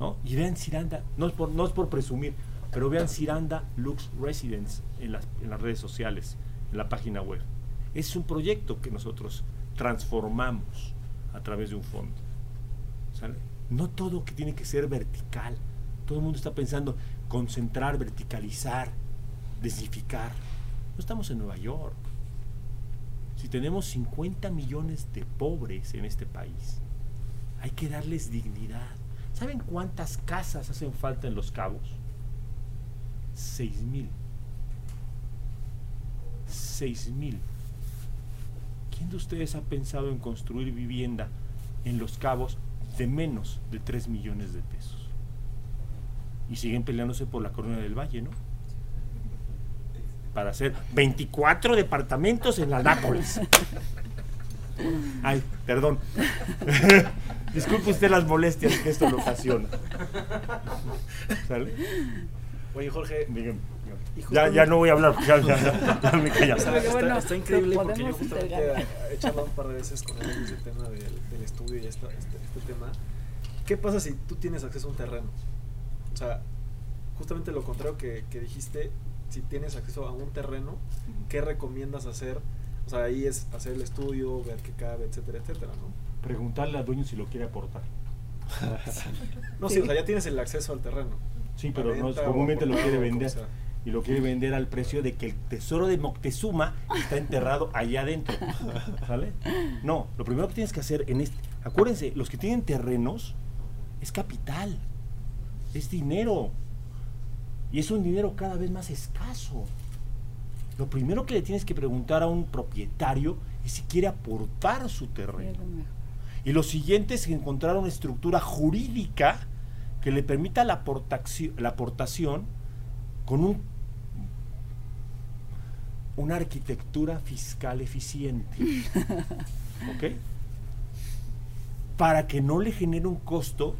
¿no? Y vean Ciranda, no es por, no es por presumir, pero vean Ciranda Lux Residence en las, en las redes sociales, en la página web. Es un proyecto que nosotros transformamos a través de un fondo. No todo que tiene que ser vertical. Todo el mundo está pensando concentrar, verticalizar, densificar. No estamos en Nueva York. Si tenemos 50 millones de pobres en este país, hay que darles dignidad. ¿Saben cuántas casas hacen falta en Los Cabos? Seis mil. Seis mil. ¿Quién de ustedes ha pensado en construir vivienda en Los Cabos de menos de 3 millones de pesos? Y siguen peleándose por la Corona del Valle, ¿no? Para hacer 24 departamentos en la Nápoles. Ay, perdón. Disculpe usted las molestias que esto le ocasiona. ¿Sale? Oye, Jorge, Ya, ya no voy a hablar, porque ya, ya- ya me callas. Está, está- está increíble porque yo justamente he charlado un par de veces con él en ese tema del, del estudio y esta- este, este tema. ¿Qué pasa si tú tienes acceso a un terreno? O sea, justamente lo contrario que, que dijiste, si tienes acceso a un terreno, ¿qué recomiendas hacer? O sea, ahí es hacer el estudio, ver qué cabe, etcétera, etcétera, ¿no? Preguntarle al dueño si lo quiere aportar. No, Sí. o sea, ya tienes el acceso al terreno. Sí, pero no, comúnmente lo quiere vender. Y lo quiere vender al precio de que el tesoro de Moctezuma está enterrado allá adentro. ¿Sale? No, lo primero que tienes que hacer en este. Acuérdense, los que tienen terrenos es capital, es dinero. Y es un dinero cada vez más escaso. Lo primero que le tienes que preguntar a un propietario es si quiere aportar su terreno. Y lo siguiente es encontrar una estructura jurídica que le permita la, la aportación con un, una arquitectura fiscal eficiente. ¿Ok? para que no le genere un costo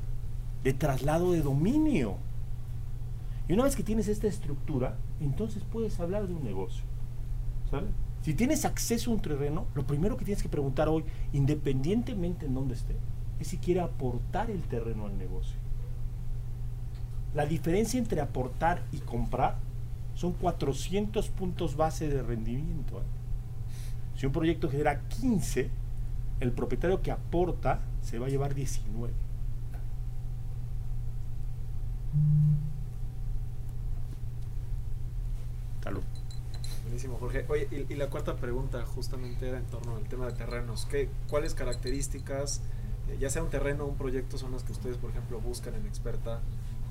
de traslado de dominio. Y una vez que tienes esta estructura, entonces puedes hablar de un negocio. ¿Sabes? Si tienes acceso a un terreno, lo primero que tienes que preguntar hoy, independientemente en dónde esté, es si quiere aportar el terreno al negocio. La diferencia entre aportar y comprar son 400 puntos base de rendimiento. ¿eh? Si un proyecto genera 15, el propietario que aporta se va a llevar 19. Salud. Buenísimo, Jorge. Oye, y, y la cuarta pregunta justamente era en torno al tema de terrenos. ¿Qué, ¿Cuáles características, eh, ya sea un terreno o un proyecto, son las que ustedes, por ejemplo, buscan en Experta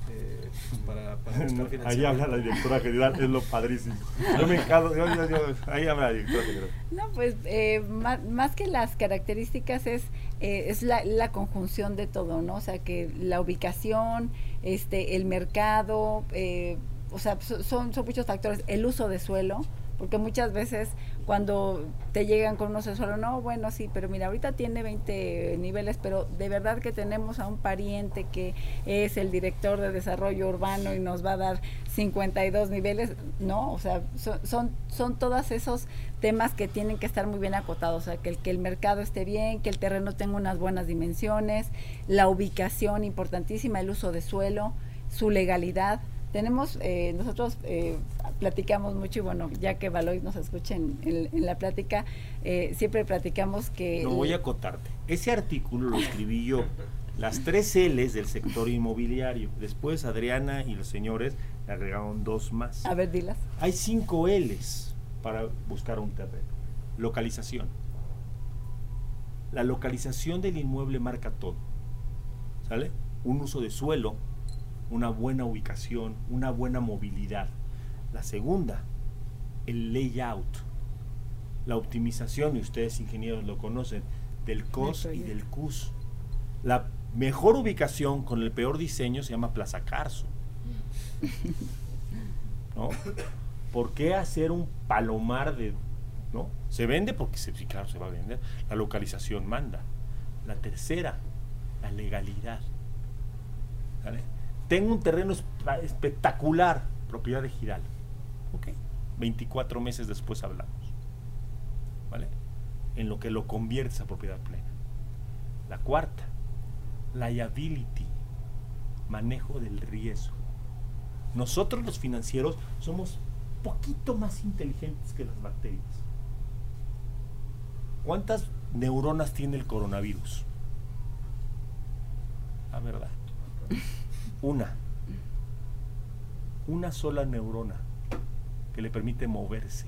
eh, para, para Ahí habla la directora general, es lo padrísimo. Yo me encargo, yo- yo- yo- ahí habla la directora general. No, pues eh, más, más que las características es, eh, es la, la conjunción de todo, ¿no? O sea, que la ubicación, este, el mercado, eh, o sea, so- son, son muchos factores. El uso de suelo, porque muchas veces cuando te llegan con un suelo, no, bueno, sí, pero mira, ahorita tiene 20 niveles, pero de verdad que tenemos a un pariente que es el director de desarrollo urbano y nos va a dar 52 niveles, no, o sea, son, son, son todos esos temas que tienen que estar muy bien acotados, o sea, que el, que el mercado esté bien, que el terreno tenga unas buenas dimensiones, la ubicación importantísima, el uso de suelo, su legalidad. Tenemos, eh, nosotros eh, platicamos mucho y bueno, ya que Valois nos escuche en, en- en la plática, eh, siempre platicamos que... No voy a acotarte. Ese artículo lo escribí yo. Las tres L's del sector inmobiliario. Después Adriana y los señores le agregaron dos más. A ver, dilas. Hay cinco L's para buscar un terreno. Localización. La localización del inmueble marca todo. ¿Sale? Un uso de suelo, una buena ubicación, una buena movilidad. La segunda, el layout. La optimización, y ustedes ingenieros lo conocen, del COS y del CUS. La mejor ubicación con el peor diseño se llama Plaza Carso. ¿no? ¿Por qué hacer un palomar de, no? Se vende porque se, sí, claro, se va a vender. La localización manda. La tercera, la legalidad. ¿Vale? Tengo un terreno espa- espectacular, propiedad de Giral. Ok. 24 meses después hablamos. ¿Vale? En lo que lo conviertes a propiedad plena. La cuarta, liability, manejo del riesgo. Nosotros los financieros somos poquito más inteligentes que las bacterias. ¿Cuántas neuronas tiene el coronavirus? La verdad. Una. Una sola neurona que le permite moverse.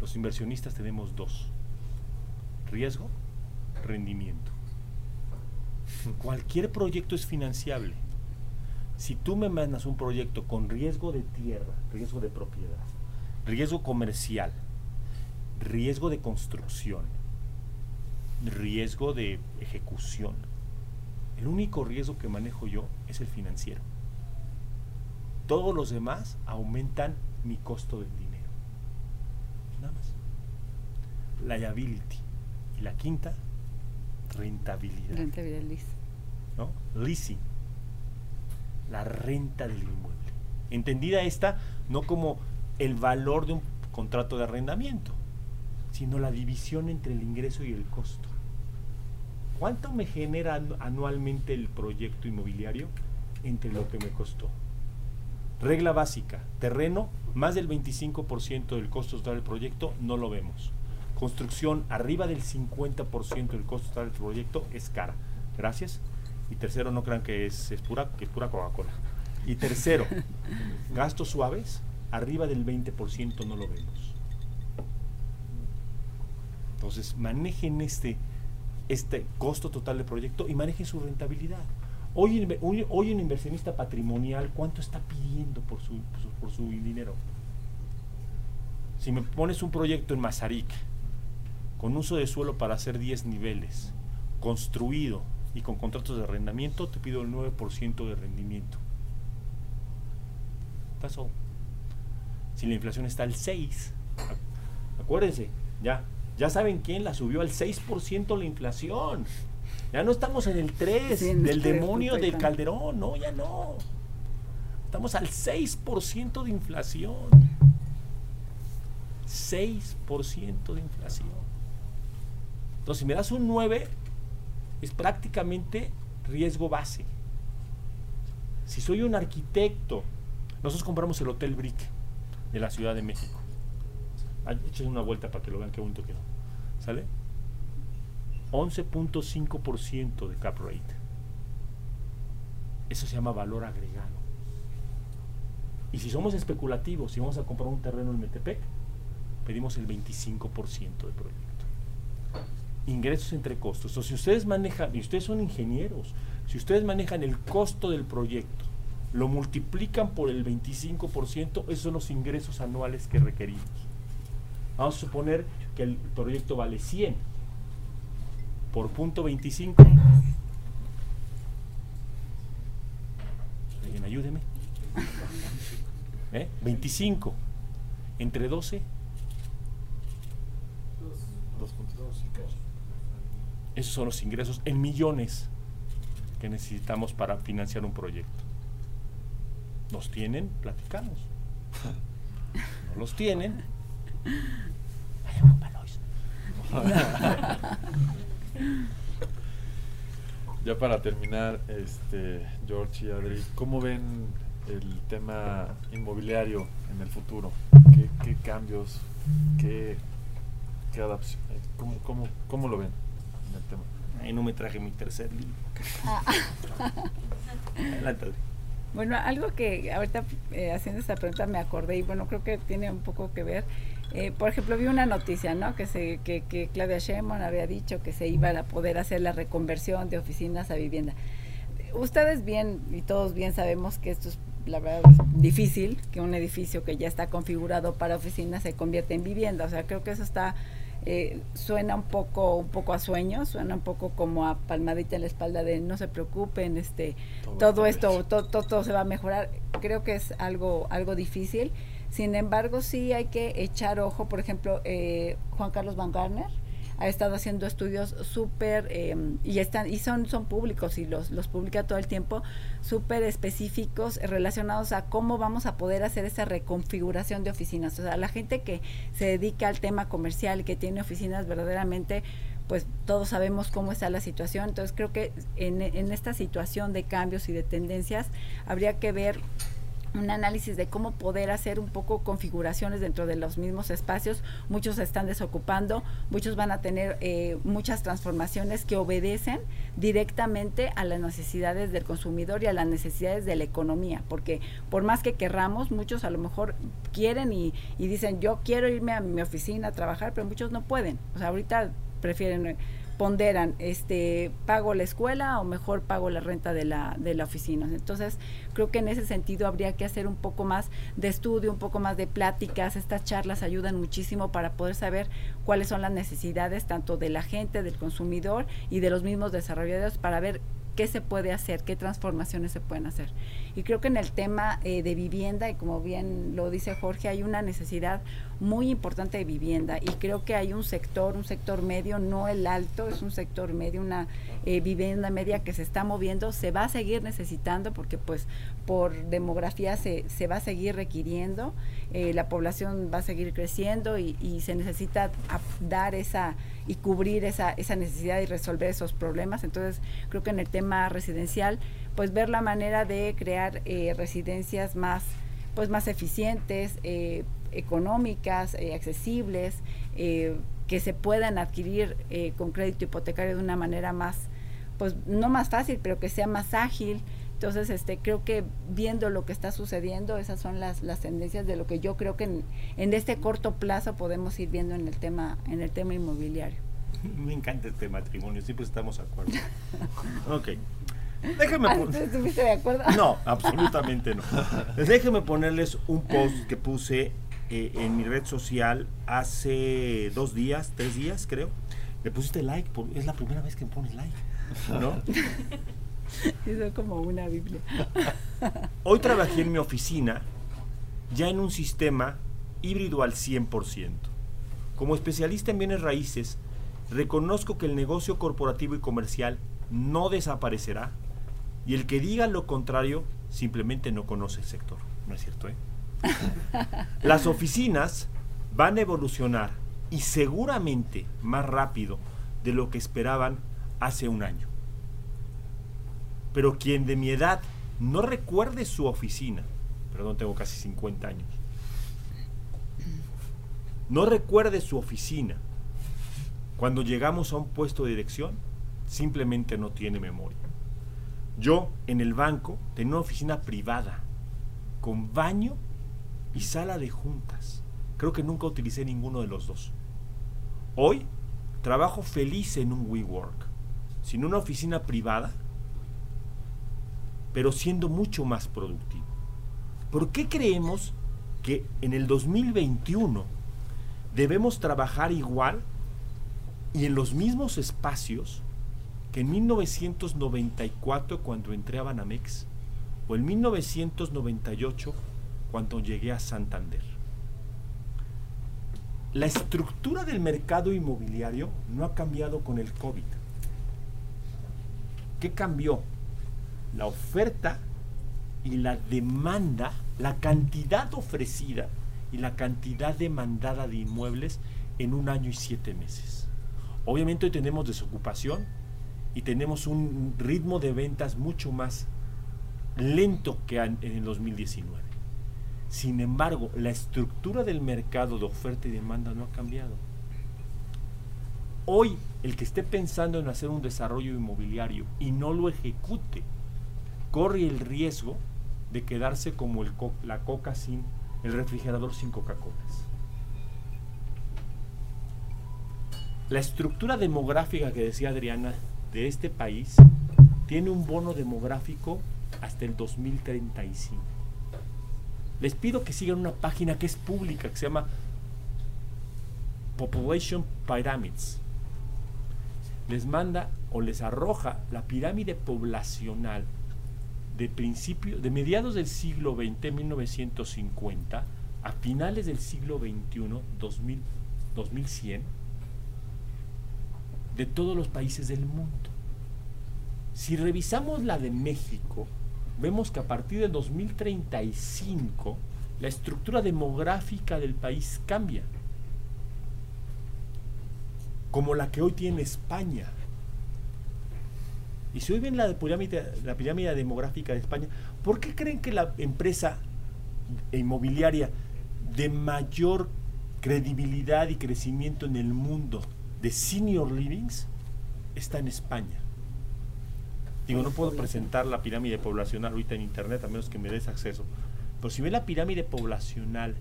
Los inversionistas tenemos dos. Riesgo, rendimiento. Cualquier proyecto es financiable. Si tú me mandas un proyecto con riesgo de tierra, riesgo de propiedad, riesgo comercial, riesgo de construcción, riesgo de ejecución, el único riesgo que manejo yo es el financiero. Todos los demás aumentan mi costo del dinero. Nada más. Liability. Y la quinta, rentabilidad. Rentabilidad. ¿no? Leasing, la renta del inmueble. Entendida esta no como el valor de un contrato de arrendamiento, sino la división entre el ingreso y el costo. ¿Cuánto me genera anu- anualmente el proyecto inmobiliario entre lo que me costó? Regla básica, terreno, más del 25% del costo total del proyecto, no lo vemos. Construcción, arriba del 50% del costo total del proyecto, es cara. Gracias. Y tercero, no crean que es, es pura, que es pura Coca-Cola. Y tercero, gastos suaves, arriba del 20% no lo vemos. Entonces, manejen este, este costo total del proyecto y manejen su rentabilidad. Hoy, hoy, un inversionista patrimonial, ¿cuánto está pidiendo por su, por su, dinero? Si me pones un proyecto en Mazarik, con uso de suelo para hacer 10 niveles, construido y con contratos de arrendamiento, te pido el 9% de rendimiento. Pasó. Si la inflación está al 6, ac- acuérdense, ya, ya saben quién la subió al 6% la inflación. Ya no estamos en el 3 Sí, en del 3, demonio del. Calderón, no, ya no. Estamos al 6% de inflación. 6% de inflación. Entonces, si me das un 9, es prácticamente riesgo base. Si soy un arquitecto, nosotros compramos el Hotel Brick de la Ciudad de México. Echen una vuelta para que lo vean qué bonito quedó. ¿Sale? 11.5% de cap rate. Eso se llama valor agregado. Y si somos especulativos, si vamos a comprar un terreno en Metepec, pedimos el 25% de proyecto. Ingresos entre costos. O si ustedes manejan, y ustedes son ingenieros, si ustedes manejan el costo del proyecto, lo multiplican por el 25%, esos son los ingresos anuales que requerimos. Vamos a suponer que el proyecto vale 100 por punto 25. Alguien ayúdeme. ¿Eh? 25 entre 12. Esos son los ingresos en millones que necesitamos para financiar un proyecto. ¿Los tienen? Platicamos. ¿No los tienen? Ya para terminar, este, George y Adri, ¿cómo ven el tema inmobiliario en el futuro? ¿Qué, qué cambios? ¿Qué, qué adaptación? ¿Cómo, cómo, ¿Cómo lo ven en el tema? Ahí no me traje mi tercer libro. Adelante, Adri. Bueno, algo que ahorita eh, haciendo esta pregunta me acordé y bueno, creo que tiene un poco que ver. Eh, por ejemplo, vi una noticia, ¿no? Que, se, que, que Claudia Sheinbaum había dicho que se iba a poder hacer la reconversión de oficinas a vivienda. Ustedes bien y todos bien sabemos que esto es la verdad es difícil que un edificio que ya está configurado para oficinas se convierta en vivienda. O sea, creo que eso está eh, suena un poco un poco a sueño, suena un poco como a palmadita en la espalda de no se preocupen, este Todo esto todo, todo, todo se va a mejorar. Creo que es algo algo difícil. Sin embargo, sí hay que echar ojo. Por ejemplo, eh, Juan Carlos Van Garner ha estado haciendo estudios súper eh, y están y son son públicos y los los publica todo el tiempo súper específicos relacionados a cómo vamos a poder hacer esa reconfiguración de oficinas o sea la gente que se dedica al tema comercial y que tiene oficinas verdaderamente pues todos sabemos cómo está la situación entonces creo que en, en esta situación de cambios y de tendencias habría que ver un análisis de cómo poder hacer un poco configuraciones dentro de los mismos espacios. Muchos se están desocupando, muchos van a tener eh, muchas transformaciones que obedecen directamente a las necesidades del consumidor y a las necesidades de la economía, porque por más que querramos, muchos a lo mejor quieren y, y dicen yo quiero irme a mi oficina a trabajar, pero muchos no pueden. O sea, ahorita prefieren ponderan este pago la escuela o mejor pago la renta de la de la oficina. Entonces creo que en ese sentido habría que hacer un poco más de estudio un poco más de pláticas. Estas charlas ayudan muchísimo para poder saber cuáles son las necesidades tanto de la gente del consumidor y de los mismos desarrolladores para ver qué se puede hacer, qué transformaciones se pueden hacer. Y creo que en el tema eh, de vivienda, y como bien lo dice Jorge, hay una necesidad muy importante de vivienda y creo que hay un sector, un sector medio, no el alto, es un sector medio, una eh, vivienda media que se está moviendo, se va a seguir necesitando porque pues por demografía se, se va a seguir requiriendo, eh, la población va a seguir creciendo y, y se necesita dar esa y cubrir esa, esa necesidad y resolver esos problemas. Entonces, creo que en el tema residencial, pues ver la manera de crear eh, residencias más, pues más eficientes, eh, económicas, eh, accesibles, eh, que se puedan adquirir con crédito hipotecario de una manera más, pues no más fácil, pero que sea más ágil. Entonces, este, creo que viendo lo que está sucediendo, esas son las, las tendencias de lo que yo creo que en, en este corto plazo podemos ir viendo en el tema, en el tema inmobiliario. Me encanta este matrimonio, siempre estamos de acuerdo. Ok. Déjeme Ah, ¿Estuviste de acuerdo? No, absolutamente no. Déjenme ponerles un post que puse eh, en mi red social hace dos días, tres días, creo. Le pusiste like, por- es la primera vez que me pones like, ¿no? Eso es como una Biblia. Hoy trabajé en mi oficina ya en un sistema híbrido al 100%. Como especialista en bienes raíces, reconozco que el negocio corporativo y comercial no desaparecerá y el que diga lo contrario simplemente no conoce el sector. ¿No es cierto? Eh? Las oficinas van a evolucionar y seguramente más rápido de lo que esperaban hace un año. Pero quien de mi edad no recuerde su oficina, perdón, tengo casi 50 años, no recuerde su oficina cuando llegamos a un puesto de dirección, simplemente no tiene memoria. Yo en el banco tenía una oficina privada, con baño y sala de juntas. Creo que nunca utilicé ninguno de los dos. Hoy trabajo feliz en un WeWork, sin una oficina privada, pero siendo mucho más productivo. ¿Por qué creemos que en el 2021 debemos trabajar igual y en los mismos espacios que en 1994 cuando entré a Banamex o en 1998 cuando llegué a Santander. La estructura del mercado inmobiliario no ha cambiado con el COVID. ¿Qué cambió? La oferta y la demanda, la cantidad ofrecida y la cantidad demandada de inmuebles en un año y siete meses. Obviamente hoy tenemos desocupación y tenemos un ritmo de ventas mucho más lento que en el 2019. Sin embargo, la estructura del mercado de oferta y demanda no ha cambiado. Hoy, el que esté pensando en hacer un desarrollo inmobiliario y no lo ejecute, corre el riesgo de quedarse como la coca sin el refrigerador sin Coca-Colas. La estructura demográfica que decía Adriana de este país tiene un bono demográfico hasta el 2035 les pido que sigan una página que es pública, que se llama Population Pyramids. Les manda o les arroja la pirámide poblacional de principio, de mediados del siglo XX, 1950, a finales del siglo XXI, 2000, 2100, de todos los países del mundo. Si revisamos la de México, vemos que a partir de 2035 la estructura demográfica del país cambia, como la que hoy tiene España. Y si hoy ven la pirámide, la pirámide demográfica de España, ¿por qué creen que la empresa inmobiliaria de mayor credibilidad y crecimiento en el mundo de senior livings está en España? Digo, no puedo presentar la pirámide poblacional ahorita en internet a menos que me des acceso. Pero si ve la pirámide poblacional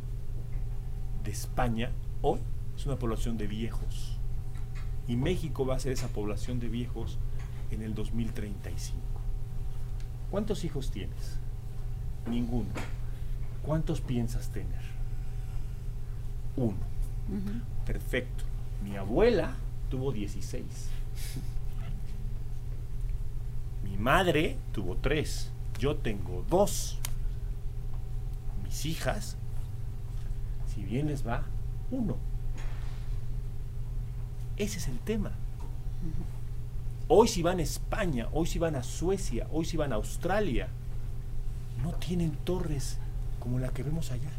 de España, hoy es una población de viejos. Y México va a ser esa población de viejos en el 2035. ¿Cuántos hijos tienes? Ninguno. ¿Cuántos piensas tener? Uno. Perfecto. Mi abuela tuvo 16. Mi madre tuvo tres, yo tengo dos. Mis hijas, si bien les va, uno. Ese es el tema. Hoy si van a España, hoy si van a Suecia, hoy si van a Australia, no tienen torres como la que vemos allá.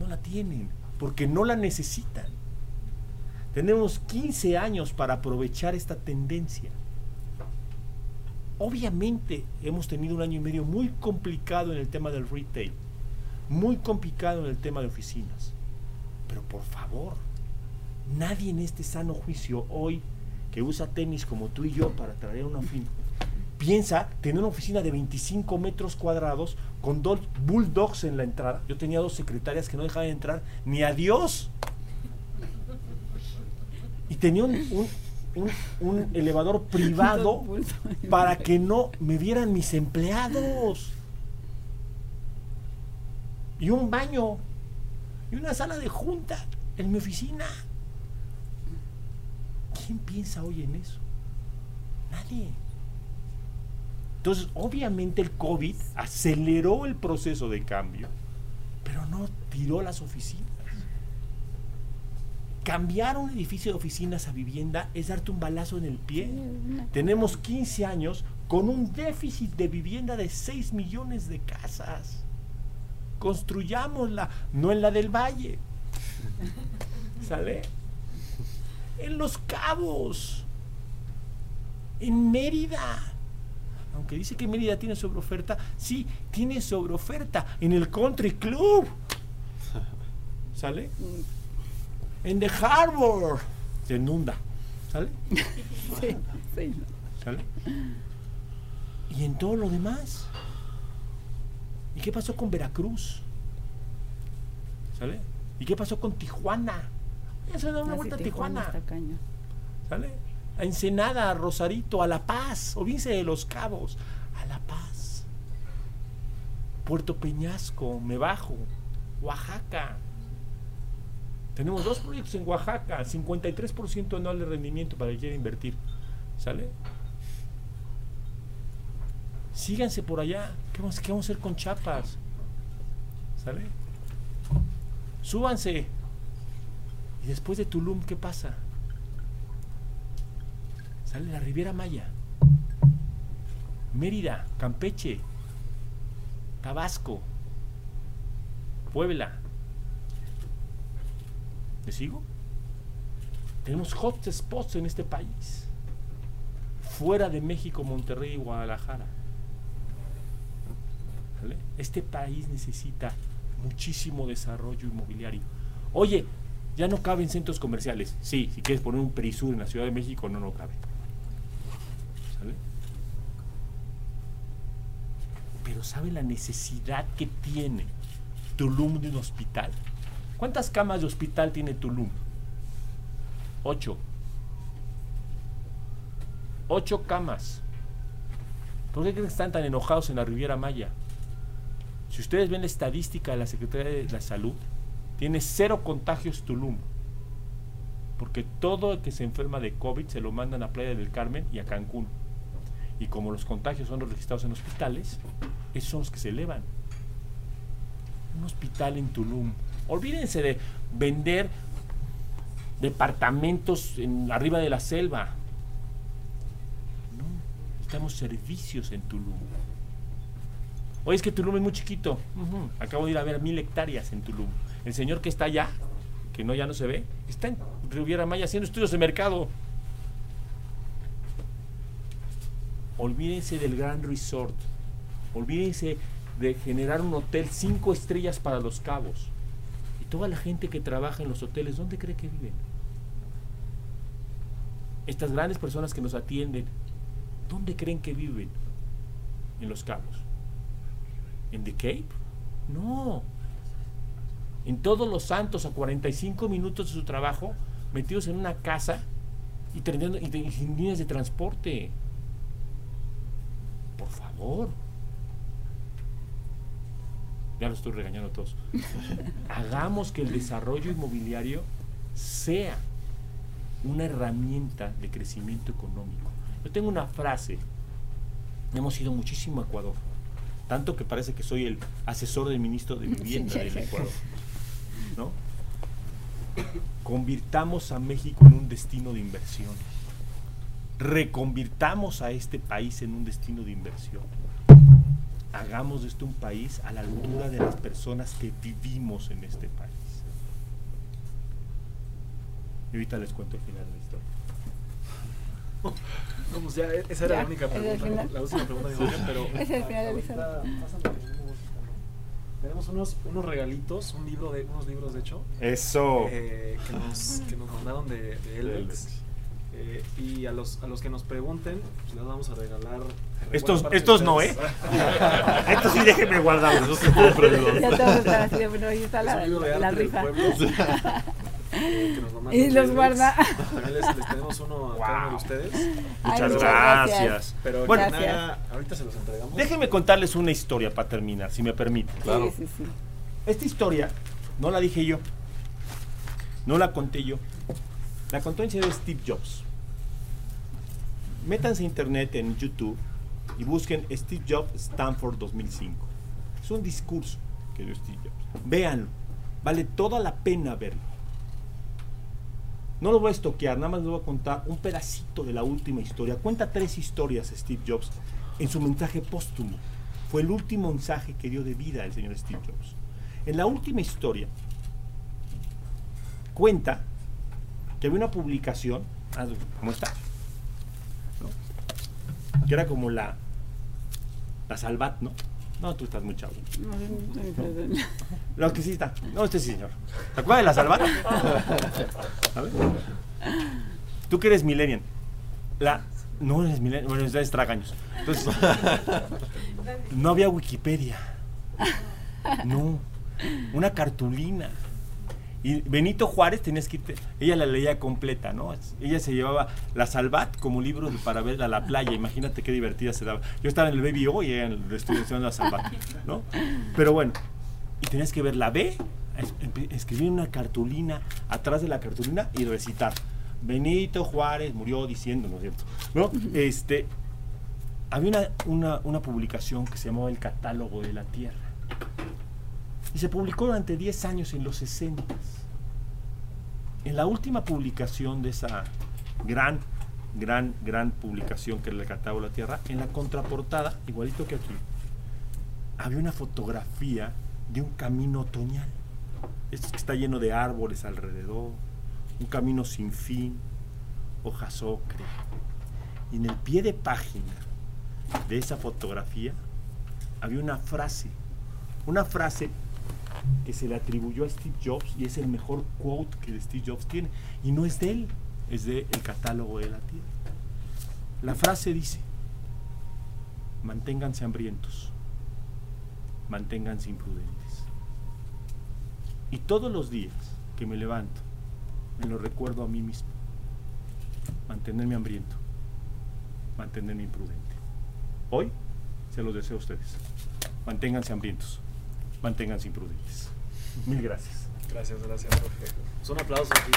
No la tienen, porque no la necesitan. Tenemos 15 años para aprovechar esta tendencia. Obviamente hemos tenido un año y medio muy complicado en el tema del retail, muy complicado en el tema de oficinas. Pero por favor, nadie en este sano juicio hoy que usa tenis como tú y yo para traer una oficina, piensa tener una oficina de 25 metros cuadrados con dos bulldogs en la entrada. Yo tenía dos secretarias que no dejaban de entrar ni a Dios. Y tenía un, un, elevador privado para que no me vieran mis empleados. Y un baño. Y una sala de junta en mi oficina. ¿Quién piensa hoy en eso? Nadie. Entonces, obviamente el COVID aceleró el proceso de cambio, pero no tiró las oficinas. Cambiar un edificio de oficinas a vivienda es darte un balazo en el pie. Tenemos 15 años con un déficit de vivienda de 6 millones de casas. Construyámosla, no en la del Valle. ¿Sale? En Los Cabos. En Mérida. Aunque dice que Mérida tiene sobreoferta, sí, tiene sobreoferta en el Country Club. ¿Sale? En The Harbor. Se inunda. ¿Sale? Sí, sí. ¿Sale? Y en todo lo demás. ¿Y qué pasó con Veracruz? ¿Sale? ¿Y qué pasó con Tijuana? Eso da una vuelta a Tijuana. ¿Sale? A Ensenada, a Rosarito, a La Paz, Olvídense de los Cabos, a La Paz. Puerto Peñasco, Me Bajo, Oaxaca. Tenemos dos proyectos en Oaxaca, 53% anual de rendimiento para el que quiera invertir. ¿Sale? Síganse por allá. ¿Qué vamos, qué vamos a hacer con Chiapas? ¿Sale? Súbanse. Y después de Tulum, ¿qué pasa? Sale la Riviera Maya. Mérida, Campeche, Tabasco, Puebla. ¿Me sigo? Tenemos hot spots en este país. Fuera de México, Monterrey y Guadalajara. Este país necesita muchísimo desarrollo inmobiliario. Oye, ya no caben centros comerciales. Sí, si quieres poner un Perisur en la Ciudad de México, no, no cabe. ¿Sale? Pero ¿sabe la necesidad que tiene Tulum de un hospital? ¿Cuántas camas de hospital tiene Tulum? Ocho. Ocho camas. ¿Por qué están tan enojados en la Riviera Maya? Si ustedes ven la estadística de la Secretaría de la Salud, tiene cero contagios Tulum. Porque todo el que se enferma de COVID se lo mandan a Playa del Carmen y a Cancún. Y como los contagios son los registrados en hospitales, esos son los que se elevan. Un hospital en Tulum. Olvídense de vender departamentos en, arriba de la selva. No, necesitamos servicios en Tulum. Oye, es que Tulum es muy chiquito. Acabo de ir a ver mil hectáreas en Tulum. El señor que está allá, que no ya no se ve, está en Riviera Maya haciendo estudios de mercado. Olvídense del Gran Resort. Olvídense de generar un hotel cinco estrellas para los cabos. Y toda la gente que trabaja en los hoteles, ¿dónde cree que viven? Estas grandes personas que nos atienden, ¿dónde creen que viven? En los cabos. ¿En The Cape? No. En todos los santos, a 45 minutos de su trabajo, metidos en una casa y, teniendo, y, de- y sin líneas de transporte. Por favor. Ya lo estoy regañando a todos. Hagamos que el desarrollo inmobiliario sea una herramienta de crecimiento económico. Yo tengo una frase. Hemos ido muchísimo a Ecuador. Tanto que parece que soy el asesor del ministro de Vivienda del Ecuador. ¿No? Convirtamos a México en un destino de inversión. Reconvirtamos a este país en un destino de inversión. Hagamos de esto un país a la altura de las personas que vivimos en este país. Y ahorita les cuento el final de la historia. Vamos, ya, e- esa era Ya, la única pregunta, la última pregunta de pero es el final de la historia. pasan por ningún música, ¿no? Tenemos unos, unos regalitos, un libro de, unos libros de hecho, Eso. eh, que, nos, que nos mandaron de, de Elvex. Elvex. Eh, y a los, a los que nos pregunten, pues les vamos a regalar. Estos, estos no, ¿eh? estos sí déjenme guardarlos. esos son premios. Ya todos están así de, bueno, ahí está Es la, rifa. eh, que nos lo mandan Y los guarda. También les, les tenemos uno a cada uno de ustedes. Ay, Muchas muchas gracias. Pero Bueno, Gracias. nada, ahorita se los entregamos. Déjenme contarles una historia para terminar, si me. Sí, sí, sí. Esta historia no la dije yo, no la conté yo, la contó en serio Steve Jobs. Métanse a internet en YouTube y busquen Steve Jobs Stanford 2005. Es un discurso que dio Steve Jobs. Véanlo, vale toda la pena verlo. No lo voy a estoquear, nada más les voy a contar un pedacito de la última historia. Cuenta tres historias Steve Jobs en su mensaje póstumo. Fue el último mensaje que dio de vida el señor Steve Jobs. En la última historia cuenta que había una publicación, ah, ¿cómo está? Que era como la, la Salvat, ¿no? No, tú estás muy chavo. Lo que sí está. No, este sí, señor. ¿Te acuerdas de la Salvat? A ver. Tú que eres millennial. La, no eres millennial, bueno, eres tragaños. Entonces, no había Wikipedia. No. Una cartulina. Y Benito Juárez tenías que irte, ella la leía completa, ¿no? Ella se llevaba la Salvat como libro para ver a la playa, imagínate qué divertida se daba. Yo estaba en el Baby O y ella en la estudiación de la Salvat, ¿no? Pero bueno, y tenías que ver la B, escribir una cartulina atrás de la cartulina y recitar. Benito Juárez murió diciendo, ¿no es cierto? ¿No? Este, había una, una, una publicación que se llamaba El Catálogo de la Tierra. Y se publicó durante 10 años en los 60. En la última publicación de esa gran, gran, gran publicación que era el Catálogo de la Tierra, en la contraportada, igualito que aquí, había una fotografía de un camino otoñal. Este que está lleno de árboles alrededor, un camino sin fin, hojas ocre. Y en el pie de página de esa fotografía había una frase, una frase que se le atribuyó a Steve Jobs y es el mejor quote que Steve Jobs tiene. Y no es de él, es de el catálogo de la tierra. La frase dice, manténganse hambrientos, manténganse imprudentes. Y todos los días que me levanto, me lo recuerdo a mí mismo. Mantenerme hambriento, mantenerme imprudente. Hoy se los deseo a ustedes. Manténganse hambrientos, manténganse imprudentes. Mil gracias. Gracias, gracias, Jorge. Pues un aplauso aquí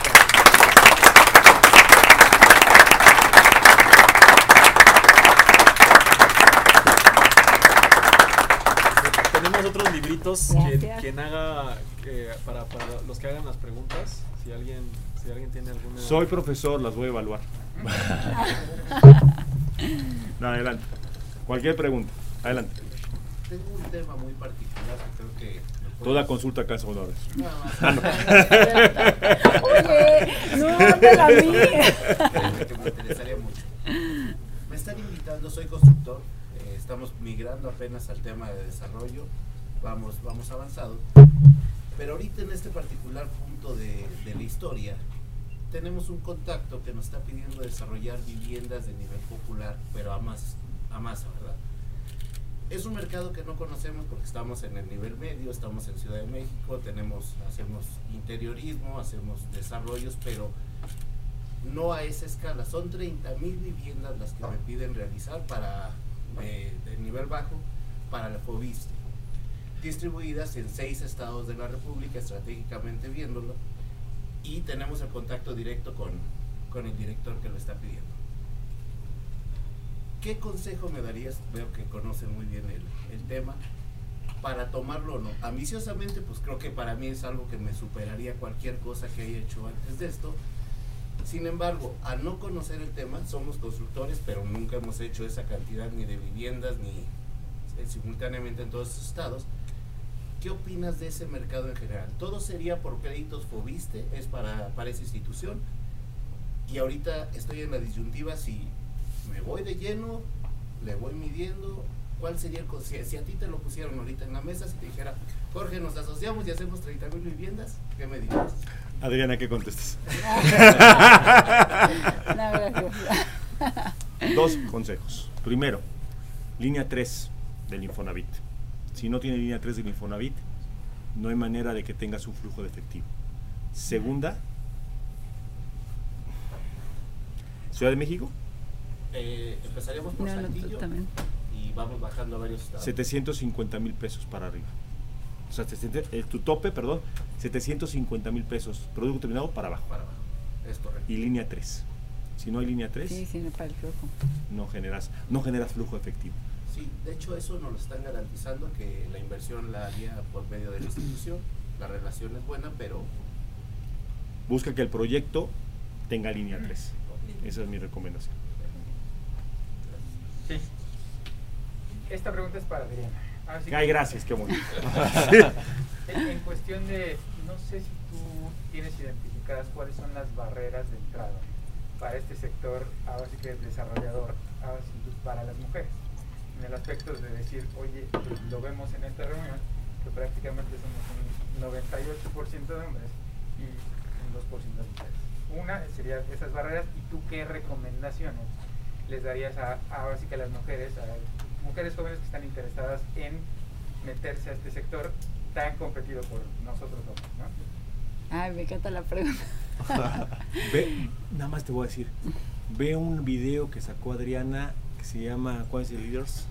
Tenemos otros libritos. Quien, quien haga, eh, para, para los que hagan las preguntas, si alguien, si alguien tiene alguna. Soy profesor, las voy a evaluar. No, adelante. Cualquier pregunta, adelante. Tengo un tema muy particular Toda consulta horas. Nada más. Oye, no, háblala a mí. que me interesaría mucho. Me están invitando, soy constructor, eh, estamos migrando apenas al tema de desarrollo, vamos, vamos avanzado, pero ahorita en este particular punto de, de la historia tenemos un contacto que nos está pidiendo desarrollar viviendas de nivel popular, pero a más, a masa, ¿verdad? Es un mercado que no conocemos porque estamos en el nivel medio, estamos en Ciudad de México, tenemos, hacemos interiorismo, hacemos desarrollos, pero no a esa escala. Son 30 mil viviendas las que me piden realizar para de, de nivel bajo para la Fobiste, distribuidas en seis estados de la República, estratégicamente viéndolo, y tenemos el contacto directo con, con el director que lo está pidiendo. ¿Qué consejo me darías? Veo que conocen muy bien el, el tema para tomarlo o no. Ambiciosamente, pues creo que para mí es algo que me superaría cualquier cosa que haya hecho antes de esto. Sin embargo, al no conocer el tema, somos constructores, pero nunca hemos hecho esa cantidad ni de viviendas ni eh, simultáneamente en todos estos estados. ¿Qué opinas de ese mercado en general? ¿Todo sería por créditos Fobiste? ¿Es para, para esa institución? Y ahorita estoy en la disyuntiva si me voy de lleno, le voy midiendo. ¿Cuál sería el consejo? Si, si a ti te lo pusieron ahorita en la mesa, si te dijera, Jorge, nos asociamos y hacemos 30 mil viviendas, ¿qué me dirías? Adriana, ¿qué contestas? Dos consejos. Primero, línea 3 del Infonavit. Si no tiene línea 3 del Infonavit, no hay manera de que tengas un flujo de efectivo. Segunda, Ciudad de México, Eh, empezaríamos por No, no, Saltillo y vamos bajando a varios estados. 750 mil pesos para arriba. O sea, 700 eh, tu tope, perdón, 750 mil pesos, producto terminado para abajo. Para abajo. Es correcto. Y línea 3. Si no hay línea 3, Sí, sí, para el flujo. no generas, no generas flujo efectivo. Sí, de hecho eso nos lo están garantizando que la inversión la haría por medio de la institución. La relación es buena, pero Busca que el proyecto tenga línea 3. Esa es mi recomendación. Sí. Esta pregunta es para Adriana. Así que- Ay, gracias, qué bonito. En, en cuestión de, no sé si tú tienes identificadas cuáles son las barreras de entrada para este sector, ahora sí que es desarrollador, ahora sí para las mujeres. En el aspecto de decir, oye, pues, lo vemos en esta reunión, que prácticamente somos un 98% de hombres y un 2% de mujeres. Una sería esas barreras y tú qué recomendaciones les darías a, a ahora sí que a las mujeres, a mujeres jóvenes que están interesadas en meterse a este sector tan competido por nosotros hombres, ¿no? Ay, me encanta la pregunta. Ve, nada más te voy a decir. Ve un video que sacó Adriana que se llama ¿Cuál es el Leaders?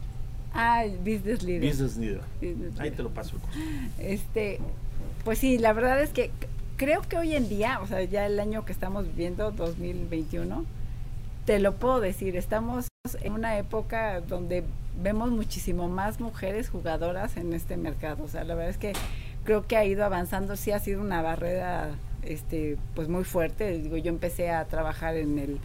Ay, business leader. Business Leader. Business Ahí leader. te lo paso. Este, pues sí, la verdad es que creo que hoy en día, o sea, ya el año que estamos viviendo, 2021, te lo puedo decir, estamos en una época donde vemos muchísimo más mujeres jugadoras en este mercado. O sea, la verdad es que creo que ha ido avanzando, sí ha sido una barrera este pues muy fuerte. Digo, yo empecé a trabajar en el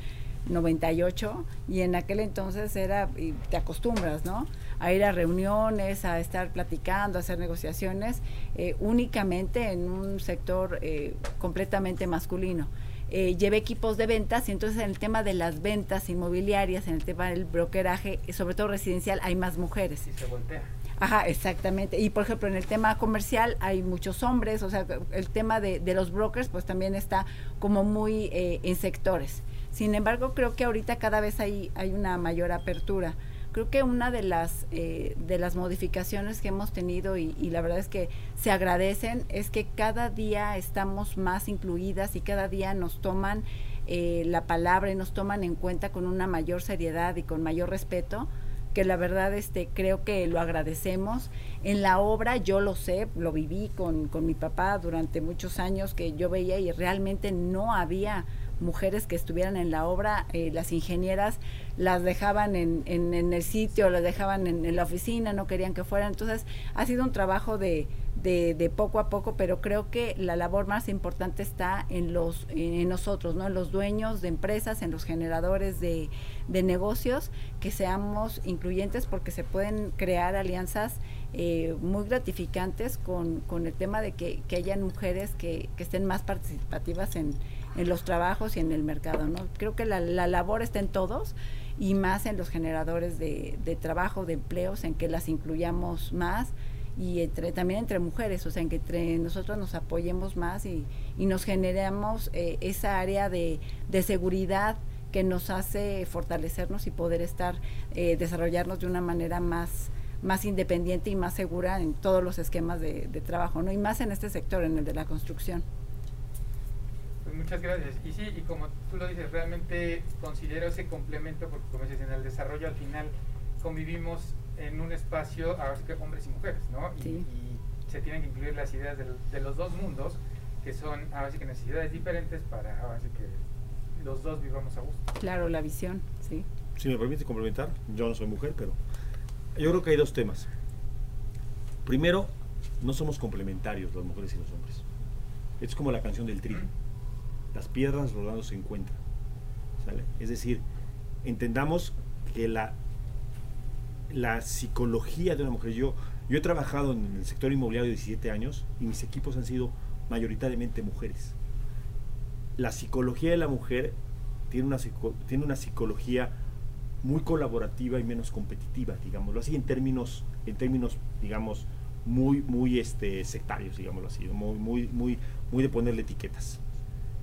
98 y en aquel entonces era y te acostumbras, ¿no? A ir a reuniones, a estar platicando, a hacer negociaciones eh, únicamente en un sector eh, completamente masculino. Eh, llevé equipos de ventas y entonces en el tema de las ventas inmobiliarias, en el tema del brokeraje, y sobre todo residencial, hay más mujeres. Si se voltea. Ajá, exactamente. Y por ejemplo, en el tema comercial hay muchos hombres, o sea, el tema de, de los brokers pues también está como muy eh, en sectores. Sin embargo, creo que ahorita cada vez hay, hay una mayor apertura. Creo que una de las, eh, de las modificaciones que hemos tenido y, la verdad es que se agradecen es que cada día estamos más incluidas y cada día nos toman eh, la palabra y nos toman en cuenta con una mayor seriedad y con mayor respeto que la verdad este creo que lo agradecemos. En la obra yo lo sé lo viví con, con mi papá durante muchos años que yo veía y realmente no había mujeres que estuvieran en la obra, eh, las ingenieras las dejaban en, en, en el sitio, las dejaban en, la oficina, no querían que fueran. Entonces ha sido un trabajo de, de, de, poco a poco, pero creo que la labor más importante está en, los, en nosotros, ¿no? en los dueños de empresas, en los generadores de, de negocios, que seamos incluyentes porque se pueden crear alianzas eh, muy gratificantes con, con, el tema de que, que hayan mujeres que, que estén más participativas en, en los trabajos y en el mercado. ¿no? Creo que la, la, labor está en todos y más en los generadores de, de, trabajo, de empleos, en que las incluyamos más y entre, también entre mujeres, o sea, en que entre nosotros nos apoyemos más y, y nos generemos eh, esa área de, de, seguridad que nos hace fortalecernos y poder estar, eh, desarrollarnos de una manera más más independiente y más segura en todos los esquemas de, de trabajo, ¿no? Y más en este sector, en el de la construcción. Pues muchas gracias. Y sí, y como tú lo dices, realmente considero ese complemento, porque como dices, en el desarrollo al final convivimos en un espacio, ahora sí que hombres y mujeres, ¿no? Y, sí. y se tienen que incluir las ideas de, de, los dos mundos, que son ahora sí que necesidades diferentes para ahora sí que los dos vivamos a gusto. Claro, la visión, sí. Si me permite complementar, yo no soy mujer, pero yo creo que hay dos temas. Primero, no somos complementarios las mujeres y los hombres. Es como la canción del trigo. Las piedras rodando se encuentran. Es decir, entendamos que la, la psicología de una mujer, yo, yo he trabajado en el sector inmobiliario 17 años y mis equipos han sido mayoritariamente mujeres. La psicología de la mujer tiene una, tiene una psicología muy colaborativa y menos competitiva, digámoslo así, en términos, en términos, digamos, muy, muy este, sectarios, digámoslo así, muy, muy, muy, muy de ponerle etiquetas.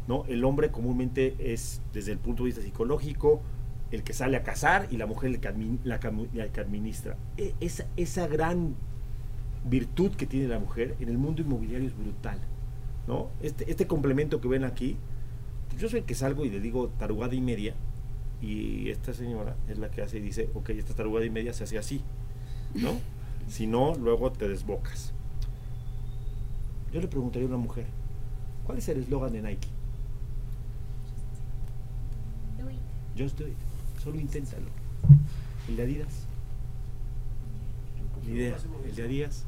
¿No? El hombre comúnmente es, desde el punto de vista psicológico, el que sale a cazar y la mujer el que la, la, que administra. E, esa, esa gran virtud que tiene la mujer en el mundo inmobiliario es brutal. ¿no? Este, este complemento que ven aquí, yo soy el que salgo y le digo tarugada y media, y esta señora es la que hace y dice, ok, esta tarugada y media se hace así, ¿no? si no, luego te desbocas. Yo le preguntaría a una mujer, ¿cuál es el eslogan de Nike? Do it. Just do it, solo inténtalo. ¿El de Adidas? Ni idea. ¿El de Adidas?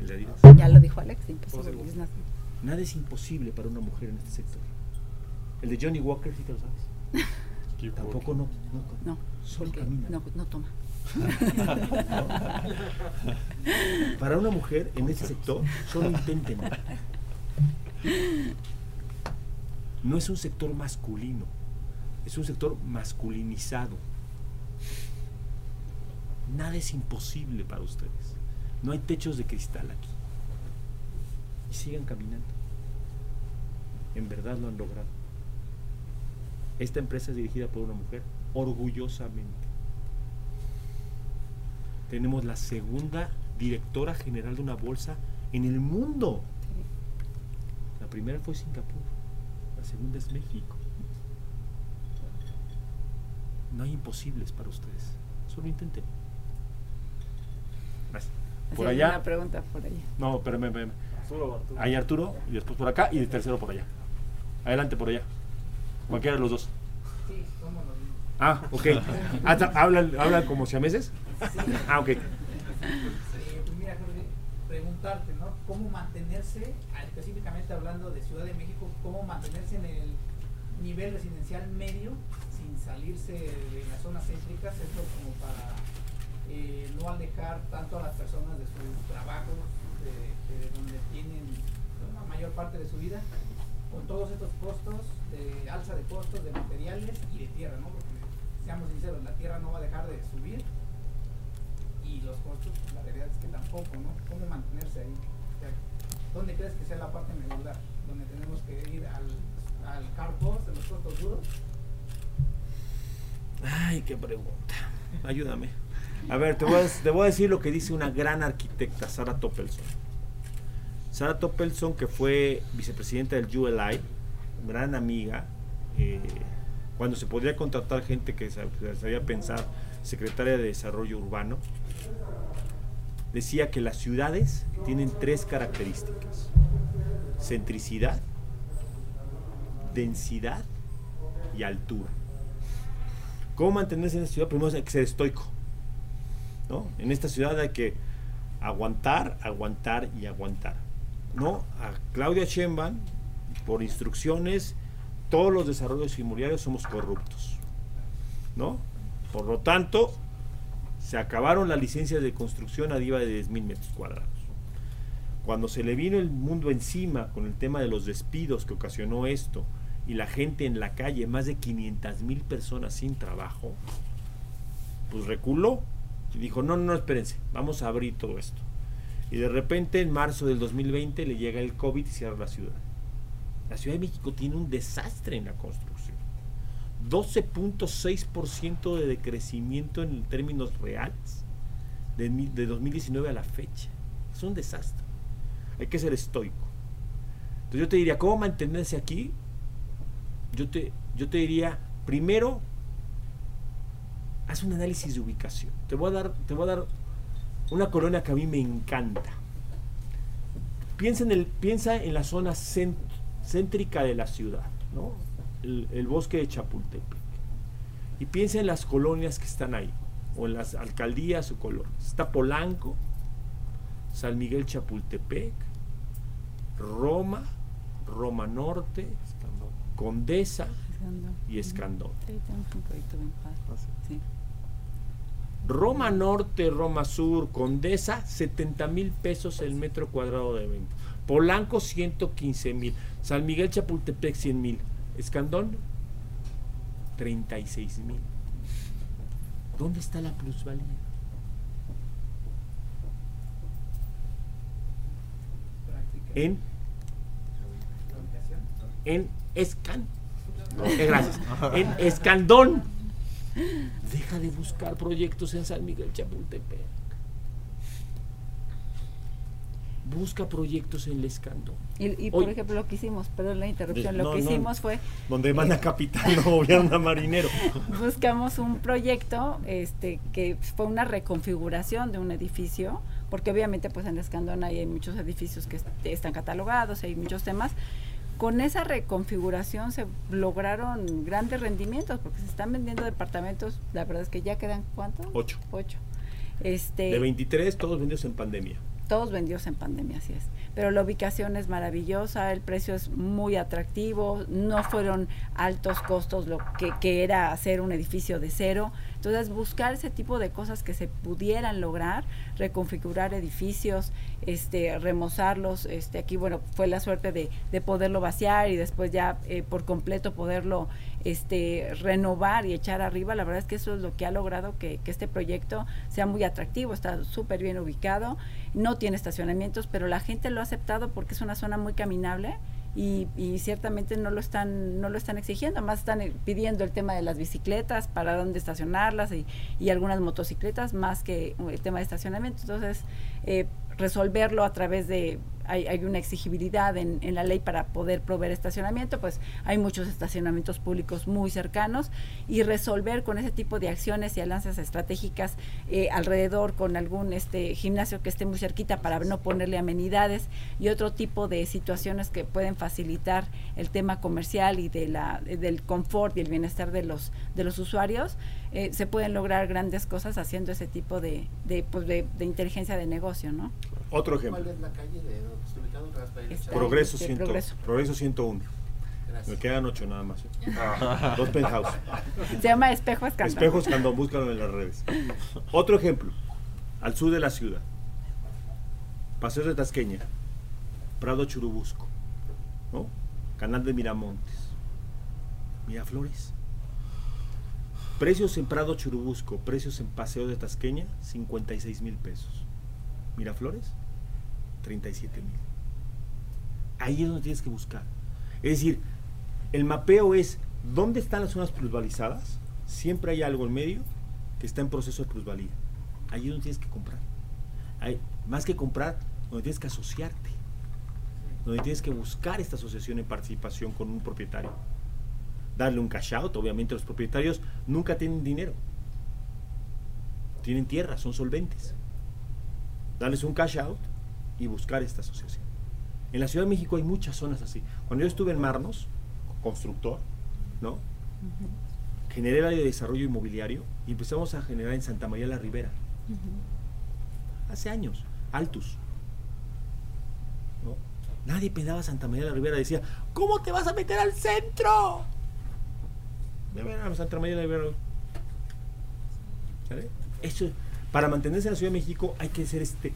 ¿El de Adidas? Ya lo dijo Alex, imposible. Nada es imposible para una mujer en este sector. El de Johnny Walker, ¿sí te lo sabes? Tampoco no. no, No, Solo camina. no, no toma. Para una mujer en ese sector, solo intenten. No es un sector masculino, es un sector masculinizado. Nada es imposible para ustedes. No hay techos de cristal aquí. Y sigan caminando. En verdad lo han logrado. Esta empresa es dirigida por una mujer orgullosamente. Tenemos la segunda directora general de una bolsa en el mundo. La primera fue Singapur, la segunda es México. No hay imposibles para ustedes. Solo intenten. Gracias. Por allá. Una pregunta por allá. No, espérame, espérame. Arturo, Arturo. Ahí Arturo, y después por acá, y el tercero por allá. Adelante por allá. Cualquiera de los dos. Sí, somos los mismos. Ah, ok. Ah, ¿Hablan, hablan como siameses? Ah, ok. Eh, pues mira, Jorge, preguntarte, ¿no? ¿Cómo mantenerse, específicamente hablando de Ciudad de México, cómo mantenerse en el nivel residencial medio sin salirse de las zonas céntricas? Esto como para eh, no alejar tanto a las personas de sus trabajos, de, de donde tienen la mayor parte de su vida, con todos estos costos, de alza de costos, de materiales y de tierra, ¿no? Porque seamos sinceros, la tierra no va a dejar de subir y los costos, la realidad es que tampoco, ¿no? ¿Cómo mantenerse ahí? O sea, ¿Dónde crees que sea la parte medular? ¿Donde tenemos que ir al, al hard cost, de los costos duros? Ay, qué pregunta. Ayúdame. A ver, te voy a, decir lo que dice una gran arquitecta, Sara Toppelson. Sara Toppelson, que fue vicepresidenta del ULI, gran amiga, eh, cuando se podría contratar gente que sab- sabía pensar, secretaria de Desarrollo Urbano, decía que las ciudades tienen tres características. Centricidad, densidad y altura. ¿Cómo mantenerse en esta ciudad? Primero hay que ser estoico. ¿no? En esta ciudad hay que aguantar, aguantar y aguantar. ¿no? A Claudia Sheinbaum, por instrucciones, todos los desarrollos inmobiliarios somos corruptos. ¿no? Por lo tanto, se acabaron las licencias de construcción arriba de 10.000 metros cuadrados. Cuando se le vino el mundo encima con el tema de los despidos que ocasionó esto y la gente en la calle, más de 500 mil personas sin trabajo, pues reculó y dijo, no, no, espérense, vamos a abrir todo esto. Y de repente en marzo del 2020 le llega el COVID y cierra la ciudad. La Ciudad de México tiene un desastre en la construcción. 12.6% de decrecimiento en términos reales de, de 2019 a la fecha. Es un desastre. Hay que ser estoico. Entonces yo te diría, ¿cómo mantenerse aquí? Yo te, yo te diría, primero, haz un análisis de ubicación. Te voy a dar, te voy a dar una colonia que a mí me encanta. Piensa en, el, piensa en la zona céntrica de la ciudad, ¿no? el, el bosque de Chapultepec. Y piensa en las colonias que están ahí, o en las alcaldías o colonias. Está Polanco, San Miguel Chapultepec, Roma, Roma Norte, Condesa y Escandón. Sí, tenemos un proyecto bien padre. Sí. Roma Norte, Roma Sur, Condesa, 70 mil pesos el metro cuadrado de venta. Polanco, 115 mil. San Miguel Chapultepec, 100 mil. Escandón, 36 mil. ¿Dónde está la plusvalía? En, La ubicación. en Escan. Eh, gracias. En Escandón. Deja de buscar proyectos en San Miguel Chapultepec. Busca proyectos en el Escandón. Y, y por ejemplo, lo que hicimos, perdón la interrupción, No, lo que no. hicimos fue Donde manda capitán, no gobierna marinero. buscamos un proyecto este que fue una reconfiguración de un edificio porque obviamente pues en Escandón hay muchos edificios que est- están catalogados hay muchos temas con esa reconfiguración se lograron grandes rendimientos porque se están vendiendo departamentos la verdad es que ya quedan cuánto Ocho. ocho este De 23, todos vendidos en pandemia. todos vendidos en pandemia, así es. Pero la ubicación es maravillosa, el precio es muy atractivo, no fueron altos costos lo que, que era hacer un edificio de cero. Entonces, buscar ese tipo de cosas que se pudieran lograr, reconfigurar edificios, este, remozarlos. Este, aquí, bueno, fue la suerte de, de poderlo vaciar y después ya eh, por completo poderlo este, renovar y echar arriba. La verdad es que eso es lo que ha logrado que, que este proyecto sea muy atractivo, está súper bien ubicado, no tiene estacionamientos, pero la gente lo ha aceptado porque es una zona muy caminable y, y, ciertamente no lo están no lo están exigiendo más están eh, pidiendo el tema de las bicicletas para dónde estacionarlas y, y algunas motocicletas más que el tema de estacionamiento. Entonces eh, resolverlo a través de hay, una exigibilidad en, en, la ley para poder proveer estacionamiento, pues hay muchos estacionamientos públicos muy cercanos y resolver con ese tipo de acciones y alianzas estratégicas eh, alrededor con algún este gimnasio que esté muy cerquita para no ponerle amenidades y otro tipo de situaciones que pueden facilitar el tema comercial y de la, del confort y el bienestar de los, de los usuarios, eh, se pueden lograr grandes cosas haciendo ese tipo de, de, pues de, de inteligencia de negocio, ¿no? Otro ejemplo. ¿Cuál es la calle de donde está ubicado Raspail Está Progreso, Sí, 100, Progreso. Progreso 101. Gracias. Me quedan ocho nada más. ¿eh? Dos penthouse. Se llama Espejo Escandón. Espejos Candón, búscalo en las redes. Otro ejemplo, al sur de la ciudad. Paseo de Tasqueña, Prado Churubusco, ¿no? Canal de Miramontes, Miraflores. Precios en Prado Churubusco, precios en Paseo de Tasqueña, 56 mil pesos. Miraflores, 37 mil. Ahí es donde tienes que buscar. Es decir, el mapeo es dónde están las zonas plusvalizadas. Siempre hay algo en medio que está en proceso de plusvalía. Ahí es donde tienes que comprar. Hay, más que comprar, donde tienes que asociarte. Donde tienes que buscar esta asociación en participación con un propietario. Darle un cash out. Obviamente los propietarios nunca tienen dinero. Tienen tierra, son solventes. Darles un cash out y buscar esta asociación. En la Ciudad de México hay muchas zonas así. Cuando yo estuve en Marnos, constructor, ¿no? Generé el área de desarrollo inmobiliario y empezamos a generar en Santa María la Ribera. Hace años, Altus. ¿no? Nadie pedaba Santa María la Ribera, decía, ¿cómo te vas a meter al centro? Ya verán, Santa María la Ribera. ¿Sale? Eso, para mantenerse en la Ciudad de México hay que hacer este,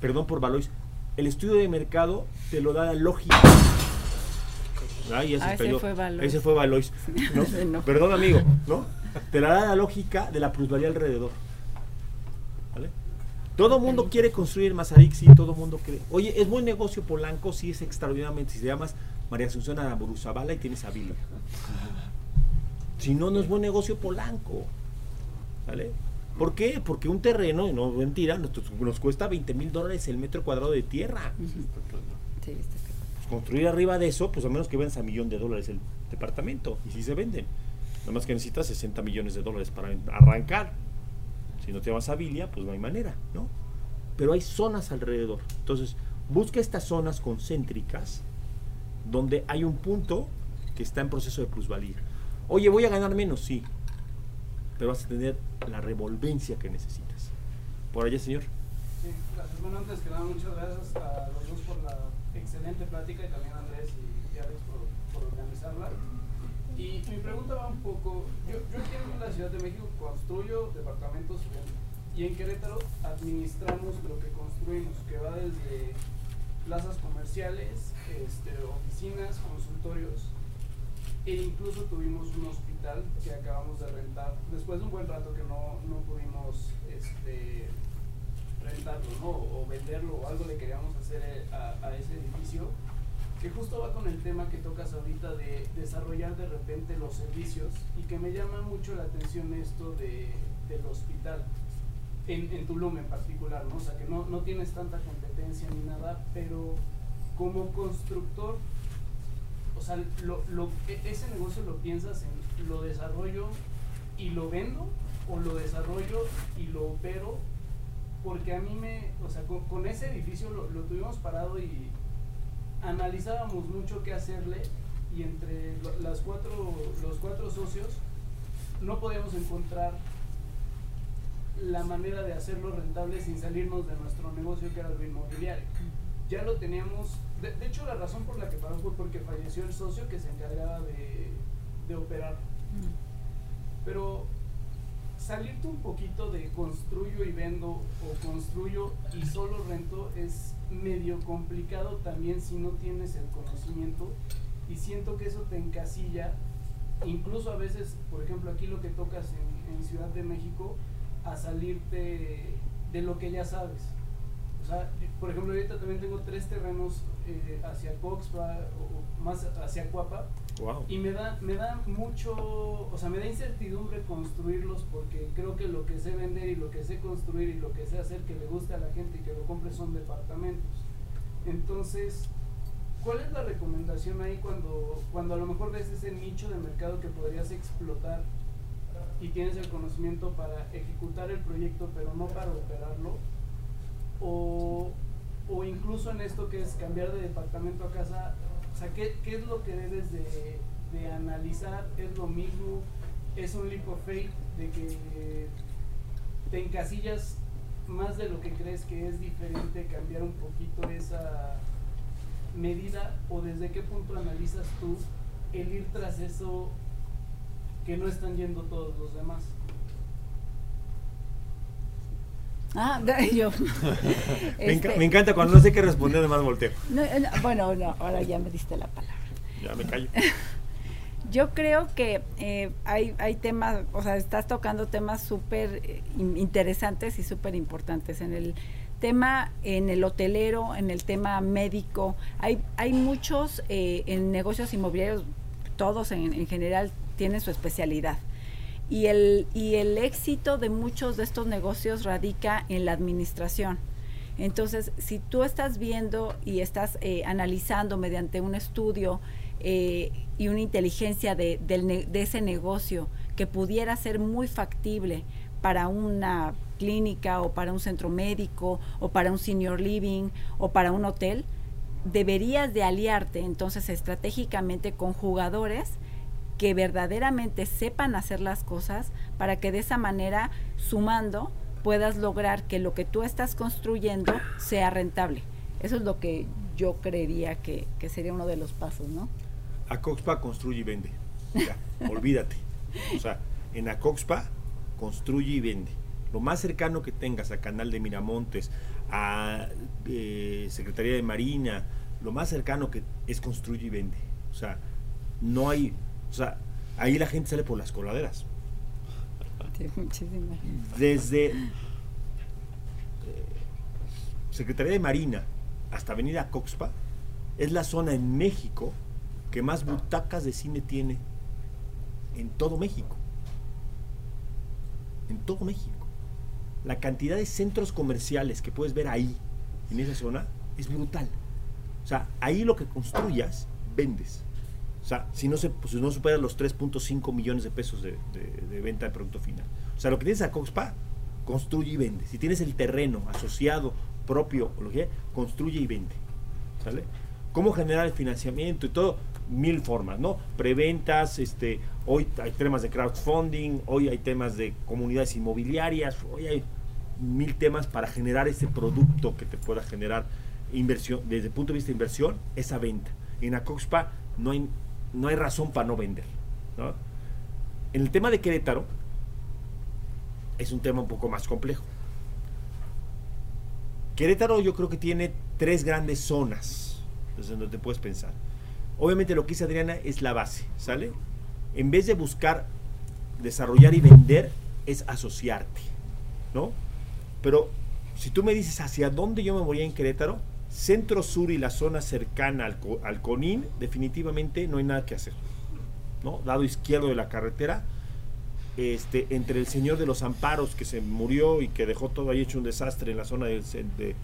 perdón por Valois, el estudio de mercado te lo da la lógica. Ya se Ah, ese fue Valois. Ese fue Valois. Perdón, amigo, ¿no? Te la da la lógica de la plusvalía alrededor. ¿Vale? Todo mundo quiere construir Mazarik, sí, todo mundo quiere. Oye, es buen negocio Polanco, sí, es extraordinariamente. Si te llamas María Asunción Araburuzabala y tienes a Vila. Si no, no es buen negocio Polanco. ¿Vale? ¿Por qué? Porque un terreno, no mentira, nos, nos cuesta 20 mil dólares el metro cuadrado de tierra. Sí, está. Pues construir arriba de eso, pues a menos que vendas a millón de dólares el departamento. Y si se venden. Nada más que necesitas 60 millones de dólares para arrancar. Si no te vas a Vilia, pues no hay manera, ¿no? Pero hay zonas alrededor. Entonces, busca estas zonas concéntricas donde hay un punto que está en proceso de plusvalía. Oye, voy a ganar menos, sí. Pero vas a tener la revolvencia que necesitas. Por allá, señor. Sí, gracias. Bueno, antes que nada, muchas gracias a los dos por la excelente plática y también a Andrés y, Alex por, por organizarla. Y mi pregunta va un poco, yo, yo aquí en la Ciudad de México construyo departamentos y en Querétaro administramos lo que construimos, que va desde plazas comerciales, este, oficinas, consultorios, e incluso tuvimos un que acabamos de rentar, después de un buen rato que no, no pudimos este, rentarlo, ¿no? O venderlo o algo le queríamos hacer eh, a, a ese edificio, que justo va con el tema que tocas ahorita de desarrollar de repente los servicios y que me llama mucho la atención esto de, del hospital, en, en Tulum en particular, ¿no? O sea, que no, no tienes tanta competencia ni nada, pero como constructor, o sea, lo, lo, e- ese negocio lo piensas en lo desarrollo y lo vendo o lo desarrollo y lo opero porque a mí me, o sea, con, con ese edificio lo, lo tuvimos parado y analizábamos mucho qué hacerle y entre lo- las cuatro, los cuatro socios no podíamos encontrar la manera de hacerlo rentable sin salirnos de nuestro negocio que era lo inmobiliario. Ya lo teníamos, de, de hecho la razón por la que paró fue porque falleció el socio que se encargaba de, de operar. Pero salirte un poquito de construyo y vendo o construyo y solo rento es medio complicado también si no tienes el conocimiento y siento que eso te encasilla. Incluso a veces por ejemplo aquí lo que tocas en, en Ciudad de México a salirte de lo que ya sabes. O sea por ejemplo ahorita también tengo tres terrenos eh, hacia Coxpa o más hacia Cuapa Wow. y me da, me da mucho, o sea, me da incertidumbre construirlos porque creo que lo que sé vender y lo que sé construir y lo que sé hacer que le guste a la gente y que lo compre son departamentos. Entonces, ¿cuál es la recomendación ahí cuando, cuando a lo mejor ves ese nicho de mercado que podrías explotar y tienes el conocimiento para ejecutar el proyecto pero no para operarlo? O, o incluso en esto que es cambiar de departamento a casa, o sea, ¿qué, qué es lo que debes de, de analizar? ¿Es lo mismo? ¿Es un leap of faith de que te encasillas más de lo que crees que es diferente, cambiar un poquito esa medida? ¿O desde qué punto analizas tú el ir tras eso que no están yendo todos los demás? Ah, yo. Me, Este, me encanta cuando no sé qué responder, además volteo. no, eh, no, bueno, no, ahora ya me diste la palabra. Ya me callo. Yo creo que eh, hay, hay temas, o sea, estás tocando temas súper eh, in- interesantes y súper importantes. En el tema, en el hotelero, en el tema médico, hay, hay muchos eh, en negocios inmobiliarios, todos en, en general tienen su especialidad. Y el, y el éxito de muchos de estos negocios radica en la administración. Entonces, si tú estás viendo y estás eh, analizando mediante un estudio eh, y una inteligencia de, ne- de ese negocio que pudiera ser muy factible para una clínica o para un centro médico o para un senior living o para un hotel, deberías de aliarte entonces estratégicamente con jugadores que verdaderamente sepan hacer las cosas para que de esa manera, sumando, puedas lograr que lo que tú estás construyendo sea rentable. Eso es lo que yo creería que, que sería uno de los pasos, ¿no? Acoxpa construye y vende. Olvídate. O sea, en Acoxpa construye y vende. Lo más cercano que tengas a Canal de Miramontes, a eh, Secretaría de Marina, lo más cercano que es construye y vende. O sea, no hay, o sea, ahí la gente sale por las coladeras. Desde eh, Secretaría de Marina hasta Avenida Coxpa, es la zona en México que más butacas de cine tiene en todo México. En todo México. La cantidad de centros comerciales que puedes ver ahí, en esa zona, es brutal. O sea, ahí lo que construyas, vendes. O sea, si no, se, pues, no superas los 3.5 millones de pesos de venta de producto final. O sea, lo que tienes a Coxpa, construye y vende. Si tienes el terreno asociado, propio, o lo que sea, construye y vende. ¿Sale? ¿Cómo generar el financiamiento y todo? Mil formas, ¿no? Preventas, este, hoy hay temas de crowdfunding, hoy hay temas de comunidades inmobiliarias, hoy hay mil temas para generar ese producto que te pueda generar inversión, desde el punto de vista de inversión, esa venta. En Acoxpa no hay, no hay razón para no vender. En el tema de Querétaro, es un tema un poco más complejo. Querétaro yo creo que tiene tres grandes zonas desde donde te puedes pensar. Obviamente lo que dice Adriana es la base, ¿sale? En vez de buscar desarrollar y vender, es asociarte, ¿no? Pero si tú me dices hacia dónde yo me voy en Querétaro, centro sur y la zona cercana al, al Conín, definitivamente no hay nada que hacer, ¿no? Lado izquierdo de la carretera, este, entre el señor de los amparos que se murió y que dejó todo ahí hecho un desastre en la zona del de, eh,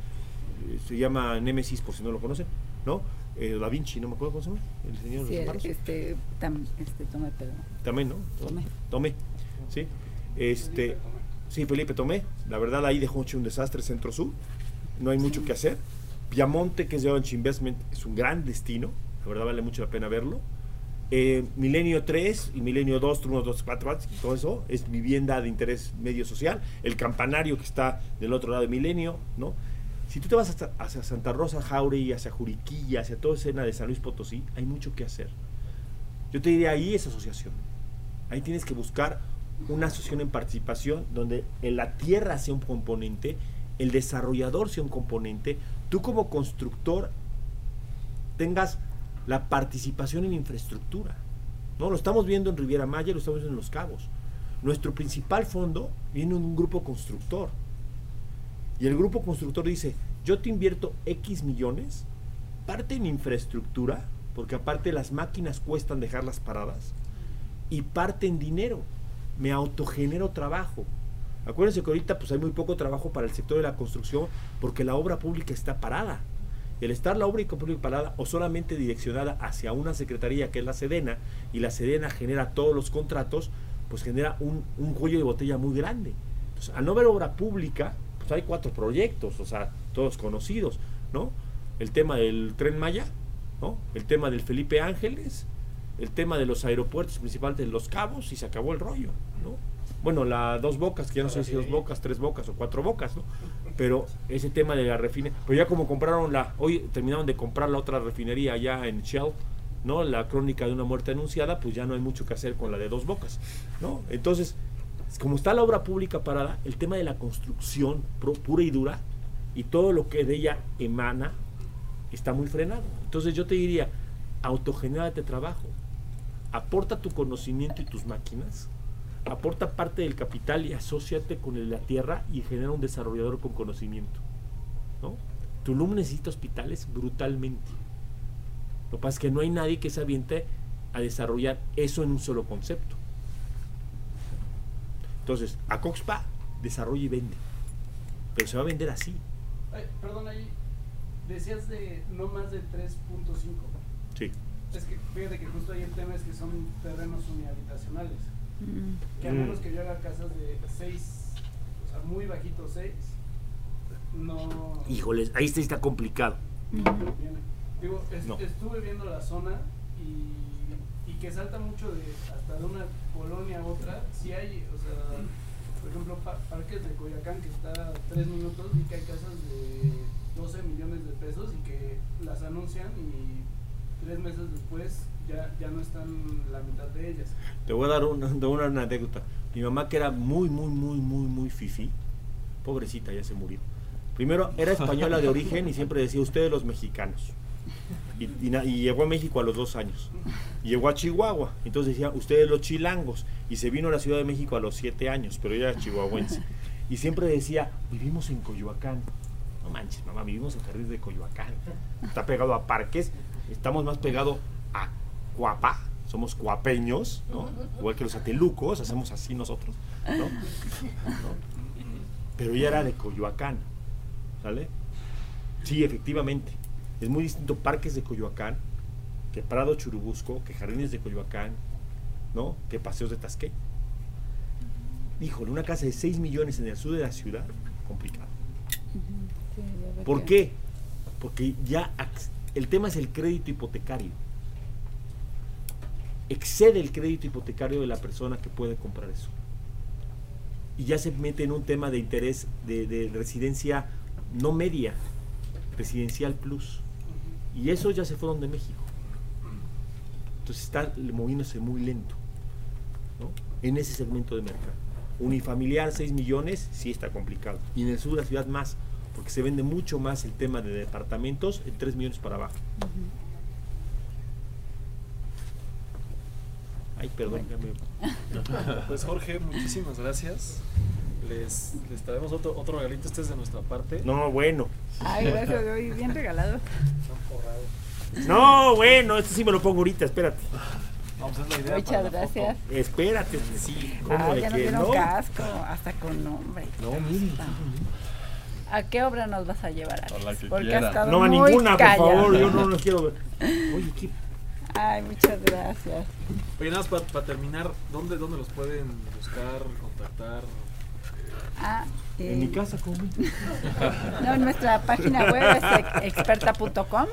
se llama Némesis por si no lo conocen, ¿no? Eh, da Vinci, no me acuerdo cómo se llama, el señor de Sí, los amparos. este, tam- este, tome, perdón. También, ¿no? Tomé. Tomé. Sí. Este, sí, Felipe Tomé. La verdad ahí dejó hecho un desastre centro sur. No hay mucho que hacer. Piamonte, que es de Orange Investment, es un gran destino. La verdad vale mucho la pena verlo. Eh, Milenio 3 y Milenio 2, 1, 2, 4, y todo eso es vivienda de interés medio social. El campanario que está del otro lado de Milenio, ¿no? Si tú te vas hacia Santa Rosa, Jauregui, hacia Juriquilla, hacia toda escena de San Luis Potosí, hay mucho que hacer. Yo te diría ahí es asociación. Ahí tienes que buscar una asociación en participación donde la tierra sea un componente, el desarrollador sea un componente, tú como constructor tengas la participación en infraestructura. ¿no? Lo estamos viendo en Riviera Maya, lo estamos viendo en Los Cabos. Nuestro principal fondo viene de un grupo constructor. Y el grupo constructor dice, yo te invierto X millones, parte en infraestructura, porque aparte las máquinas cuestan dejarlas paradas, y parte en dinero. Me autogenero trabajo. Acuérdense que ahorita pues hay muy poco trabajo para el sector de la construcción porque la obra pública está parada. El estar la obra pública parada o solamente direccionada hacia una secretaría que es la Sedena y la Sedena genera todos los contratos, pues genera un, un cuello de botella muy grande. Entonces, al no ver obra pública, pues hay cuatro proyectos, o sea, todos conocidos, ¿no? El tema del tren Maya, ¿no? El tema del Felipe Ángeles, el tema de los aeropuertos principales de Los Cabos y se acabó el rollo, ¿no? Bueno, la dos bocas, que ya no sé si dos bocas, tres bocas o cuatro bocas, ¿no? Pero ese tema de la refinería, pero ya como compraron la, hoy terminaron de comprar la otra refinería allá en Shell, ¿no? La crónica de una muerte anunciada, pues ya no hay mucho que hacer con la de dos bocas, ¿no? Entonces, como está la obra pública parada, el tema de la construcción pura y dura y todo lo que de ella emana está muy frenado. Entonces yo te diría, autogenérate trabajo, aporta tu conocimiento y tus máquinas, aporta parte del capital y asóciate con la tierra y genera un desarrollador con conocimiento. ¿no? Tulum necesita hospitales brutalmente. Lo que pasa es que no hay nadie que se aviente a desarrollar eso en un solo concepto. Entonces, a Coxpa desarrolla y vende. Pero se va a vender así. Ay, perdón, ahí decías de no más de 3.5. Sí. Es que fíjate que justo ahí el tema es que son terrenos unihabitacionales. Mm. Que a menos que yo haga casas de 6, o sea, muy bajito 6, no. Híjoles, ahí sí está complicado. Digo, es- No. estuve viendo la zona y, y que salta mucho de hasta de una colonia a otra. Si hay, o sea, por ejemplo, pa- parques de Coyacán que está a 3 minutos y que hay casas de 12 millones de pesos y que las anuncian y tres meses después ya, ya no están la mitad de ellas. Te voy a dar una, una anécdota. Mi mamá, que era muy, muy, muy, muy, muy fifi, pobrecita, ya se murió. Primero, era española de origen y siempre decía ustedes los mexicanos. Y, llegó a México a los dos años. Llegó a Chihuahua. Entonces decía ustedes los chilangos. Y se vino a la Ciudad de México a los siete años, pero ella era chihuahuense. Y siempre decía, vivimos en Coyoacán. No manches, mamá, vivimos en Jardín de Coyoacán. Está pegado a parques. Estamos más pegados a Cuapa. Somos cuapeños, ¿no? Igual que los atelucos, hacemos así nosotros, ¿no? ¿No? Pero ella era de Coyoacán, ¿sale? Sí, efectivamente. Es muy distinto Parques de Coyoacán que Prado Churubusco, que Jardines de Coyoacán, ¿no? Que Paseos de Tasqué. Híjole, una casa de 6 millones en el sur de la ciudad, complicado. ¿Por qué? Porque ya el tema es el crédito hipotecario. Excede el crédito hipotecario de la persona que puede comprar eso. Y ya se mete en un tema de interés de, de residencia no media, residencial plus. Y eso ya se fueron de México. Entonces está moviéndose muy lento ¿no? en ese segmento de mercado. Unifamiliar 6 millones, sí está complicado. Y en el sur de la ciudad más, porque se vende mucho más el tema de departamentos en 3 millones para abajo. Ay, perdón, ya me- Pues Jorge, muchísimas gracias. Les, les traemos otro, otro regalito, este es de nuestra parte. No, bueno. Ay, gracias, hoy bien regalado. No, bueno, este sí me lo pongo ahorita, espérate. Vamos a hacer la idea. Muchas para la gracias. Espérate, sí, ¿cómo Ah, de ya que no? casco, hasta con nombre. No, mire. ¿A qué obra nos vas a llevar, Alex? A la que Porque quiera. has estado No, a ninguna, por favor, yo no los quiero ver. Oye, ¿qué? Ay, muchas gracias. Oye, nada más para terminar, ¿dónde, ¿dónde los pueden buscar, contactar? Ah, En mi eh, casa, ¿cómo? No, nuestra página web es ex- experta.com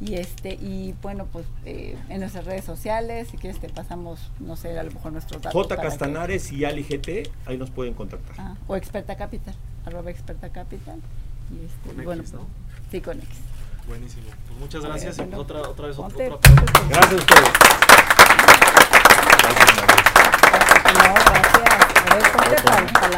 Y este y bueno, pues eh, en nuestras redes sociales, si quieres te pasamos, no sé, a lo mejor nuestros datos. J. que- Castanares y Ali GT, ahí nos pueden contactar. Ah, o Experta Capital, arroba Experta Capital. Y este, Con bueno, X, ¿no? Sí, con X. Buenísimo. Pues muchas gracias y pues otra, otra vez otro, otro Gracias a ustedes. Gracias. No, gracias.